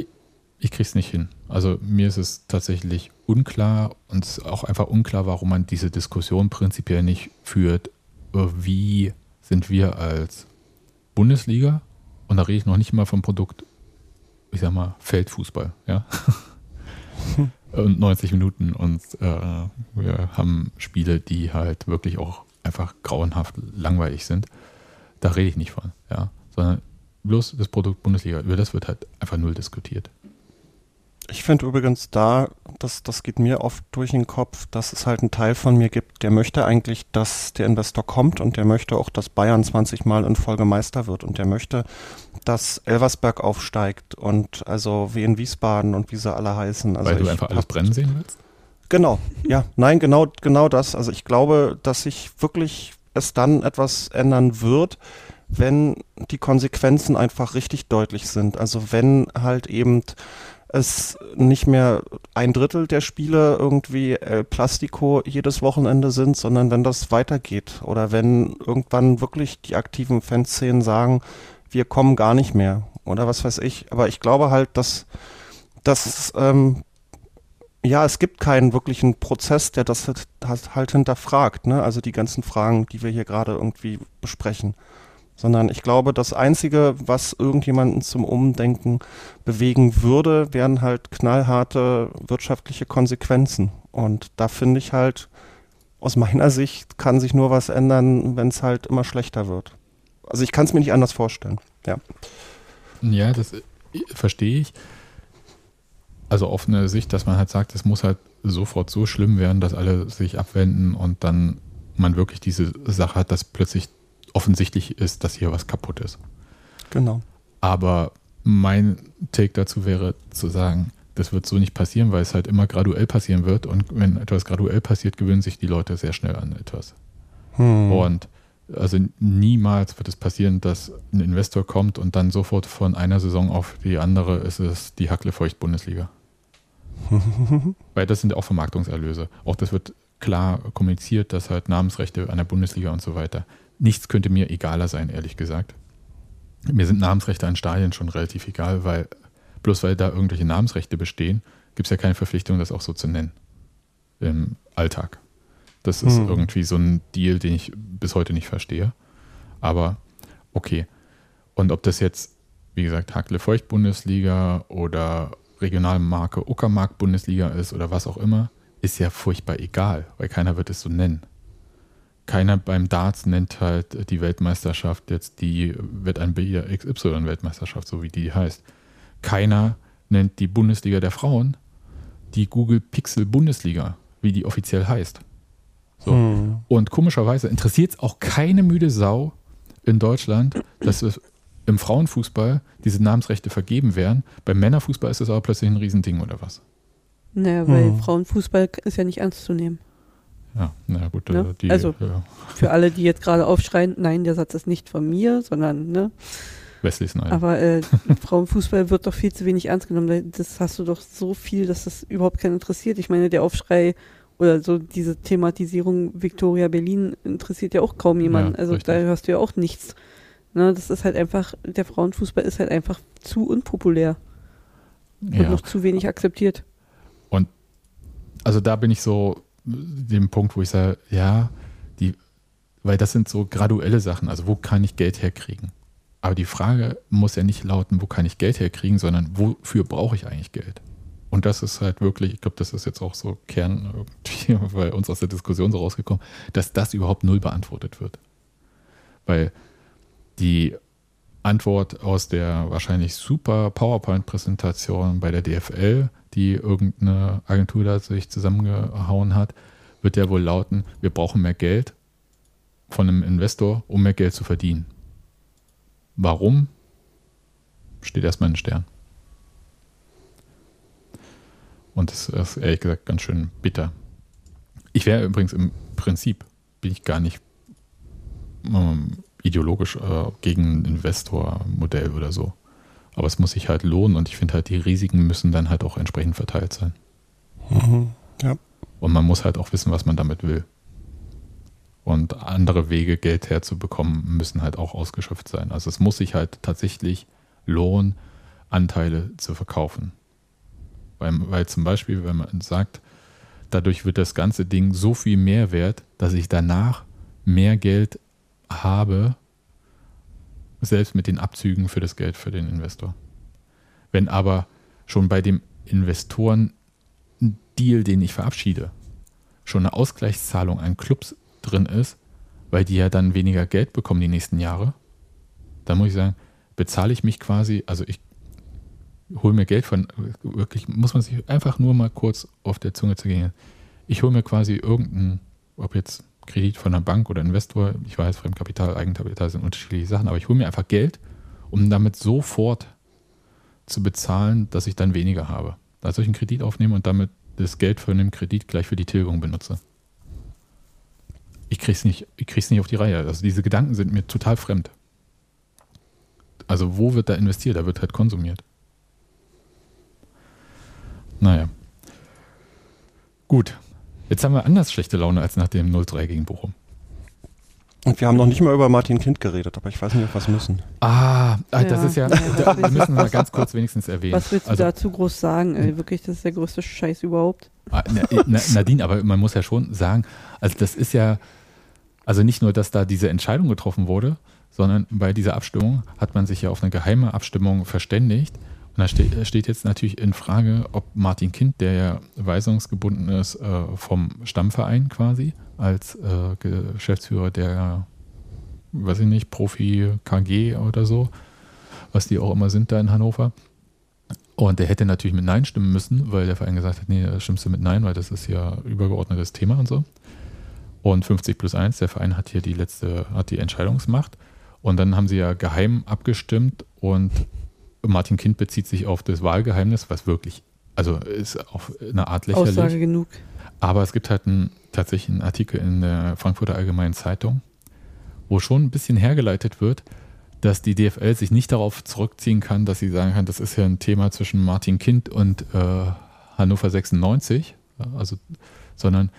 ich kriege es nicht hin. Also mir ist es tatsächlich unklar und es ist auch einfach unklar, warum man diese Diskussion prinzipiell nicht führt. Wie sind wir als Bundesliga, und da rede ich noch nicht mal vom Produkt, ich sag mal, Feldfußball, ja. und 90 Minuten und äh, wir haben Spiele, die halt wirklich auch einfach grauenhaft langweilig sind. Da rede ich nicht von, ja. Sondern bloß das Produkt Bundesliga, über das wird halt einfach null diskutiert. Ich finde übrigens da, das, das geht mir oft durch den Kopf, dass es halt einen Teil von mir gibt, der möchte eigentlich, dass der Investor kommt und der möchte auch, dass Bayern 20 Mal in Folge Meister wird und der möchte, dass Elversberg aufsteigt und also wie in Wiesbaden und wie sie alle heißen. Also Weil du einfach alles brennen sehen willst? Genau, ja, nein, genau, genau das. Also ich glaube, dass sich wirklich es dann etwas ändern wird, wenn die Konsequenzen einfach richtig deutlich sind. Also wenn halt eben es nicht mehr ein Drittel der Spiele irgendwie El Plastico jedes Wochenende sind, sondern wenn das weitergeht oder wenn irgendwann wirklich die aktiven Fanszenen sagen, wir kommen gar nicht mehr oder was weiß ich. Aber ich glaube halt, dass, dass ähm, ja, es gibt keinen wirklichen Prozess, der das halt, halt hinterfragt, ne? Also die ganzen Fragen, die wir hier gerade irgendwie besprechen sondern ich glaube, das Einzige, was irgendjemanden zum Umdenken bewegen würde, wären halt knallharte wirtschaftliche Konsequenzen. Und da finde ich halt, aus meiner Sicht kann sich nur was ändern, wenn es halt immer schlechter wird. Also ich kann es mir nicht anders vorstellen. Ja, ja das äh, verstehe ich. Also auf eine Sicht, dass man halt sagt, es muss halt sofort so schlimm werden, dass alle sich abwenden und dann man wirklich diese Sache hat, dass plötzlich offensichtlich ist, dass hier was kaputt ist. Genau. Aber mein Take dazu wäre zu sagen, das wird so nicht passieren, weil es halt immer graduell passieren wird. Und wenn etwas graduell passiert, gewöhnen sich die Leute sehr schnell an etwas. Hm. Und also niemals wird es passieren, dass ein Investor kommt und dann sofort von einer Saison auf die andere ist es die Hacklefeucht-Bundesliga. Weil das sind auch Vermarktungserlöse. Auch das wird klar kommuniziert, dass halt Namensrechte an der Bundesliga und so weiter nichts könnte mir egaler sein, ehrlich gesagt. Mir sind Namensrechte an Stadien schon relativ egal, weil bloß weil da irgendwelche Namensrechte bestehen, gibt es ja keine Verpflichtung, das auch so zu nennen im Alltag. Das ist hm. irgendwie so ein Deal, den ich bis heute nicht verstehe. Aber okay. Und ob das jetzt, wie gesagt, Hackle Feucht Bundesliga oder Regionalmarke Uckermark Bundesliga ist oder was auch immer, ist ja furchtbar egal, weil keiner wird es so nennen. Keiner beim Darts nennt halt die Weltmeisterschaft jetzt die Wettanbieter XY Weltmeisterschaft, so wie die heißt. Keiner nennt die Bundesliga der Frauen die Google Pixel Bundesliga, wie die offiziell heißt. So. Hm. Und komischerweise interessiert es auch keine müde Sau in Deutschland, dass es im Frauenfußball diese Namensrechte vergeben werden. Beim Männerfußball ist das aber plötzlich ein Riesending oder was? Naja, weil hm. Frauenfußball ist ja nicht ernst zu nehmen. Ja, na gut. Ne? Die, also ja. für alle, die jetzt gerade aufschreien, nein, der Satz ist nicht von mir, sondern ne. Wesley Snyder. Aber äh, Frauenfußball wird doch viel zu wenig ernst genommen. Das hast du doch so viel, dass das überhaupt keinen interessiert. Ich meine, der Aufschrei oder so diese Thematisierung Victoria Berlin interessiert ja auch kaum jemanden. Ja, also richtig. da hörst du ja auch nichts. Ne, das ist halt einfach, der Frauenfußball ist halt einfach zu unpopulär. Und ja. noch zu wenig akzeptiert. Und also da bin ich so dem Punkt, wo ich sage, ja, die, weil das sind so graduelle Sachen. Also wo kann ich Geld herkriegen? Aber die Frage muss ja nicht lauten, wo kann ich Geld herkriegen, sondern wofür brauche ich eigentlich Geld? Und das ist halt wirklich, ich glaube, das ist jetzt auch so Kern irgendwie bei uns aus der Diskussion so rausgekommen, dass das überhaupt null beantwortet wird. Weil die Antwort aus der wahrscheinlich super PowerPoint-Präsentation bei der DFL, die irgendeine Agentur da sich zusammengehauen hat, wird ja wohl lauten, wir brauchen mehr Geld von einem Investor, um mehr Geld zu verdienen. Warum? Steht erstmal in Stern. Und das ist ehrlich gesagt ganz schön bitter. Ich wäre übrigens im Prinzip, bin ich gar nicht ähm, ideologisch äh, gegen ein Investormodell oder so. Aber es muss sich halt lohnen und ich finde halt, die Risiken müssen dann halt auch entsprechend verteilt sein. Mhm, ja. Und man muss halt auch wissen, was man damit will. Und andere Wege, Geld herzubekommen, müssen halt auch ausgeschöpft sein. Also es muss sich halt tatsächlich lohnen, Anteile zu verkaufen. Weil, weil zum Beispiel, wenn man sagt, dadurch wird das ganze Ding so viel mehr wert, dass ich danach mehr Geld habe, selbst mit den Abzügen für das Geld für den Investor. Wenn aber schon bei dem Investoren-Deal, den ich verabschiede, schon eine Ausgleichszahlung an Clubs drin ist, weil die ja dann weniger Geld bekommen die nächsten Jahre, dann muss ich sagen, bezahle ich mich quasi, also ich hole mir Geld von, wirklich, muss man sich einfach nur mal kurz auf der Zunge zergehen. Ich hole mir quasi irgendeinen, ob jetzt Kredit von einer Bank oder Investor, ich weiß, Fremdkapital, Eigenkapital sind unterschiedliche Sachen, aber ich hole mir einfach Geld, um damit sofort zu bezahlen, dass ich dann weniger habe. Also ich einen Kredit aufnehme und damit das Geld von dem Kredit gleich für die Tilgung benutze. Ich krieg's nicht, ich krieg's nicht auf die Reihe. Also diese Gedanken sind mir total fremd. Also wo wird da investiert? Da wird halt konsumiert. Naja. Gut, Jetzt haben wir anders schlechte Laune als nach dem 0-3 gegen Bochum. Und wir haben noch nicht mal über Martin Kind geredet, aber ich weiß nicht, ob wir es müssen. Ah, ah das ja. ist ja, da, wir müssen mal ganz kurz wenigstens erwähnen. Was willst du also, dazu groß sagen? Ey? Wirklich, das ist der größte Scheiß überhaupt. Ah, na, Nadine, aber man muss ja schon sagen, also das ist ja, also nicht nur, dass da diese Entscheidung getroffen wurde, sondern bei dieser Abstimmung hat man sich ja auf eine geheime Abstimmung verständigt da steht, steht, jetzt natürlich in Frage, ob Martin Kind, der ja weisungsgebunden ist äh, vom Stammverein quasi, als äh, Geschäftsführer der, weiß ich nicht, Profi KG oder so, was die auch immer sind da in Hannover. Und der hätte natürlich mit Nein stimmen müssen, weil der Verein gesagt hat, nee, da stimmst du mit Nein, weil das ist ja übergeordnetes Thema und so. Und 50 plus 1, der Verein hat hier die letzte, hat die Entscheidungsmacht. Und dann haben sie ja geheim abgestimmt und Martin Kind bezieht sich auf das Wahlgeheimnis, was wirklich, also ist auf eine Art lächerlich. Aussage genug. Aber es gibt halt einen, tatsächlich einen Artikel in der Frankfurter Allgemeinen Zeitung, wo schon ein bisschen hergeleitet wird, dass die DFL sich nicht darauf zurückziehen kann, dass sie sagen kann, das ist ja ein Thema zwischen Martin Kind und äh, Hannover 96, also, sondern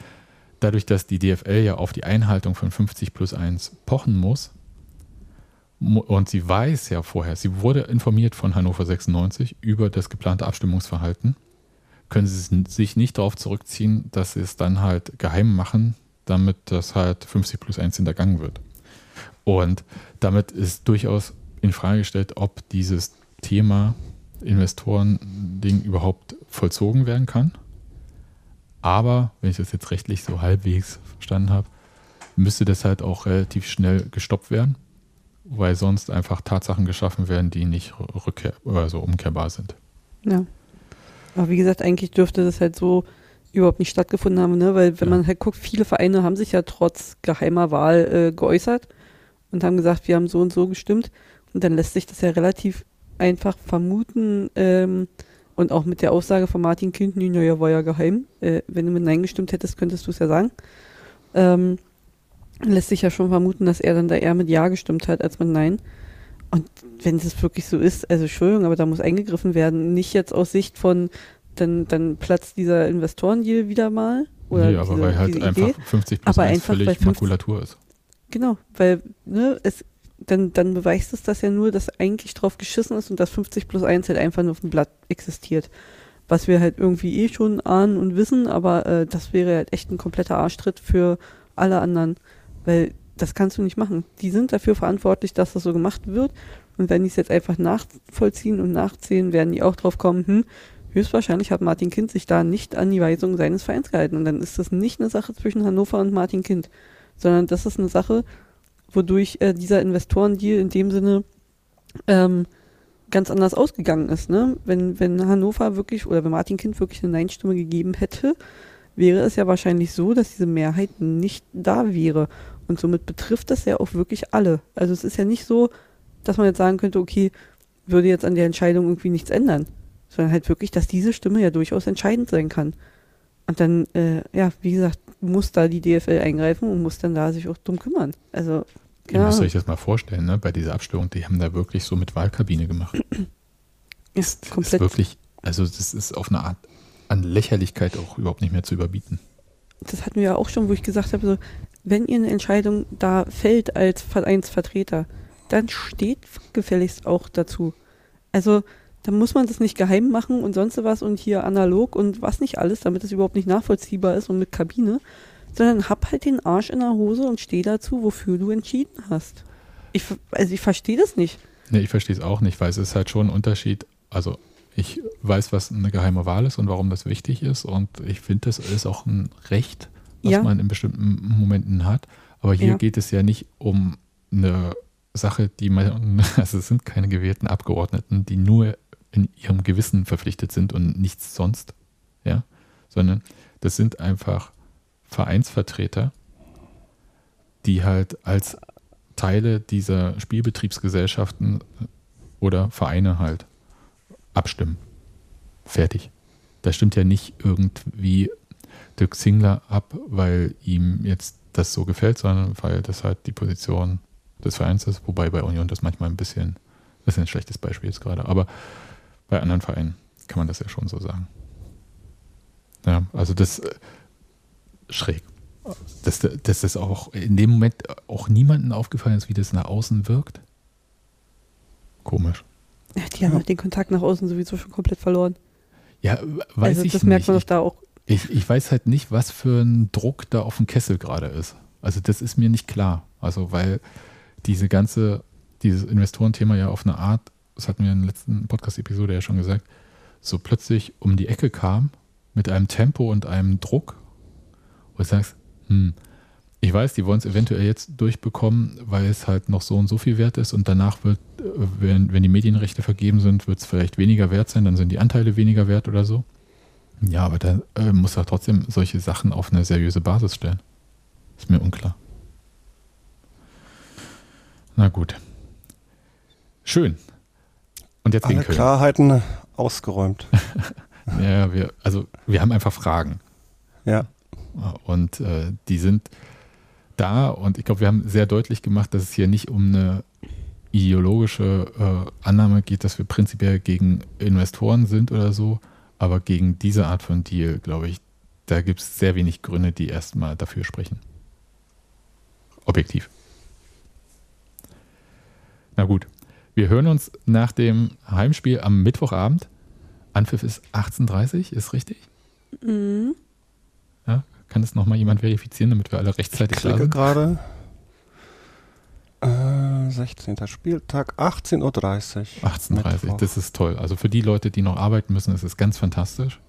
dadurch, dass die DFL ja auf die Einhaltung von 50 plus 1 pochen muss, und sie weiß ja vorher, sie wurde informiert von Hannover 96 über das geplante Abstimmungsverhalten, können sie sich nicht darauf zurückziehen, dass sie es dann halt geheim machen, damit das halt 50 plus 1 hintergangen wird. Und damit ist durchaus in Frage gestellt, ob dieses Thema Investoren Ding überhaupt vollzogen werden kann. Aber, wenn ich das jetzt rechtlich so halbwegs verstanden habe, müsste das halt auch relativ schnell gestoppt werden, weil sonst einfach Tatsachen geschaffen werden, die nicht rückkehr also umkehrbar sind. Ja. Aber wie gesagt, eigentlich dürfte das halt so überhaupt nicht stattgefunden haben, ne? weil wenn ja. man halt guckt, viele Vereine haben sich ja trotz geheimer Wahl äh, geäußert und haben gesagt, wir haben so und so gestimmt und dann lässt sich das ja relativ einfach vermuten ähm, und auch mit der Aussage von Martin Kind, ja, war ja geheim, äh, wenn du mit Nein gestimmt hättest, könntest du es ja sagen, ähm, lässt sich ja schon vermuten, dass er dann da eher mit Ja gestimmt hat als mit Nein. Und wenn es wirklich so ist, also Entschuldigung, aber da muss eingegriffen werden, nicht jetzt aus Sicht von, dann, dann platzt dieser Investorendeal wieder mal. Oder nee, aber diese, weil halt einfach Idee, 50 plus aber 1 einfach völlig 50, Makulatur ist. Genau, weil ne, es, dann, dann beweist es das ja nur, dass eigentlich drauf geschissen ist und dass 50 plus 1 halt einfach nur auf dem Blatt existiert. Was wir halt irgendwie eh schon ahnen und wissen, aber äh, das wäre halt echt ein kompletter Arschtritt für alle anderen. Weil das kannst du nicht machen. Die sind dafür verantwortlich, dass das so gemacht wird. Und wenn die es jetzt einfach nachvollziehen und nachzählen, werden die auch drauf kommen, hm, höchstwahrscheinlich hat Martin Kind sich da nicht an die Weisung seines Vereins gehalten. Und dann ist das nicht eine Sache zwischen Hannover und Martin Kind, sondern das ist eine Sache, wodurch äh, dieser Investorendeal in dem Sinne ähm, ganz anders ausgegangen ist. Ne? Wenn, wenn Hannover wirklich oder wenn Martin Kind wirklich eine Nein-Stimme gegeben hätte, wäre es ja wahrscheinlich so, dass diese Mehrheit nicht da wäre. Und somit betrifft das ja auch wirklich alle. Also es ist ja nicht so, dass man jetzt sagen könnte, okay, würde jetzt an der Entscheidung irgendwie nichts ändern, sondern halt wirklich, dass diese Stimme ja durchaus entscheidend sein kann. Und dann, äh, ja, wie gesagt, muss da die DFL eingreifen und muss dann da sich auch drum kümmern. Also, Ihr müsst euch das mal vorstellen, ne? bei dieser Abstimmung, die haben da wirklich so mit Wahlkabine gemacht. Ist. Ist wirklich, also das ist auf eine Art an Lächerlichkeit auch überhaupt nicht mehr zu überbieten. Das hatten wir ja auch schon, wo ich gesagt habe, so, wenn ihr eine Entscheidung da fällt als Vereinsvertreter, dann steht gefälligst auch dazu. Also da muss man das nicht geheim machen und sonst was und hier analog und was nicht alles, damit es überhaupt nicht nachvollziehbar ist und mit Kabine, sondern hab halt den Arsch in der Hose und steh dazu, wofür du entschieden hast. Ich, also ich verstehe das nicht. Nee, ich verstehe es auch nicht, weil es ist halt schon ein Unterschied. Also ich weiß, was eine geheime Wahl ist und warum das wichtig ist und ich finde, das ist auch ein Recht, was ja. man in bestimmten Momenten hat. Aber hier ja. geht es ja nicht um eine Sache, die man, also es sind keine gewählten Abgeordneten, die nur in ihrem Gewissen verpflichtet sind und nichts sonst, ja, sondern das sind einfach Vereinsvertreter, die halt als Teile dieser Spielbetriebsgesellschaften oder Vereine halt abstimmen. Fertig. Da stimmt ja nicht irgendwie Dirk Zingler ab, weil ihm jetzt das so gefällt, sondern weil das halt die Position des Vereins ist, wobei bei Union das manchmal ein bisschen, das ist ein schlechtes Beispiel jetzt gerade, aber bei anderen Vereinen kann man das ja schon so sagen. Ja, also das äh, schräg. Dass, dass das auch in dem Moment auch niemandem aufgefallen ist, wie das nach außen wirkt. Komisch. Ja, die haben ja. halt den Kontakt nach außen sowieso schon komplett verloren. Ja, weiß also, ich das merkt man doch da auch ich, ich weiß halt nicht, was für ein Druck da auf dem Kessel gerade ist. Also das ist mir nicht klar. Also weil diese ganze, dieses Investorenthema ja auf eine Art, das hatten wir in der letzten Podcast-Episode ja schon gesagt, so plötzlich um die Ecke kam mit einem Tempo und einem Druck, wo du sagst, hm, ich weiß, die wollen es eventuell jetzt durchbekommen, weil es halt noch so und so viel wert ist und danach wird, wenn, wenn die Medienrechte vergeben sind, wird es vielleicht weniger wert sein, dann sind die Anteile weniger wert oder so. Ja, aber da äh, muss er trotzdem solche Sachen auf eine seriöse Basis stellen. Ist mir unklar. Na gut. Schön. Und jetzt Alle Klarheiten ausgeräumt. ja, wir, also wir haben einfach Fragen. Ja. Und äh, die sind da und ich glaube, wir haben sehr deutlich gemacht, dass es hier nicht um eine ideologische äh, Annahme geht, dass wir prinzipiell gegen Investoren sind oder so, aber gegen diese Art von Deal, glaube ich, da gibt es sehr wenig Gründe, die erstmal dafür sprechen. Objektiv. Na gut, wir hören uns nach dem Heimspiel am Mittwochabend. Anpfiff ist 18.30 Uhr, ist richtig? Mhm. Ja, kann das nochmal jemand verifizieren, damit wir alle rechtzeitig ich da sind? gerade. Äh, 16. Spieltag, 18.30 Uhr. 18.30 Uhr, das ist toll. Also für die Leute, die noch arbeiten müssen, ist es ganz fantastisch.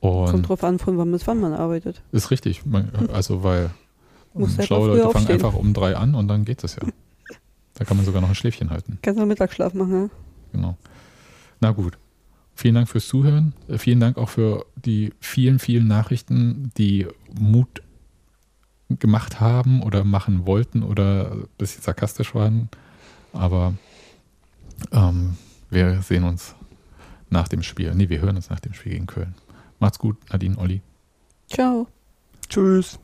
Und Kommt drauf an, von wann bis wann man arbeitet. Ist richtig. Also, weil schlaue Leute fangen aufstehen. einfach um drei an und dann geht es ja. Da kann man sogar noch ein Schläfchen halten. Kannst du Mittagsschlaf machen, ja? Genau. Na gut. Vielen Dank fürs Zuhören. Äh, vielen Dank auch für die vielen, vielen Nachrichten, die Mut gemacht haben oder machen wollten oder ein bisschen sarkastisch waren. Aber ähm, wir sehen uns nach dem Spiel. Nee, wir hören uns nach dem Spiel gegen Köln. Macht's gut, Nadine, Olli. Ciao. Tschüss.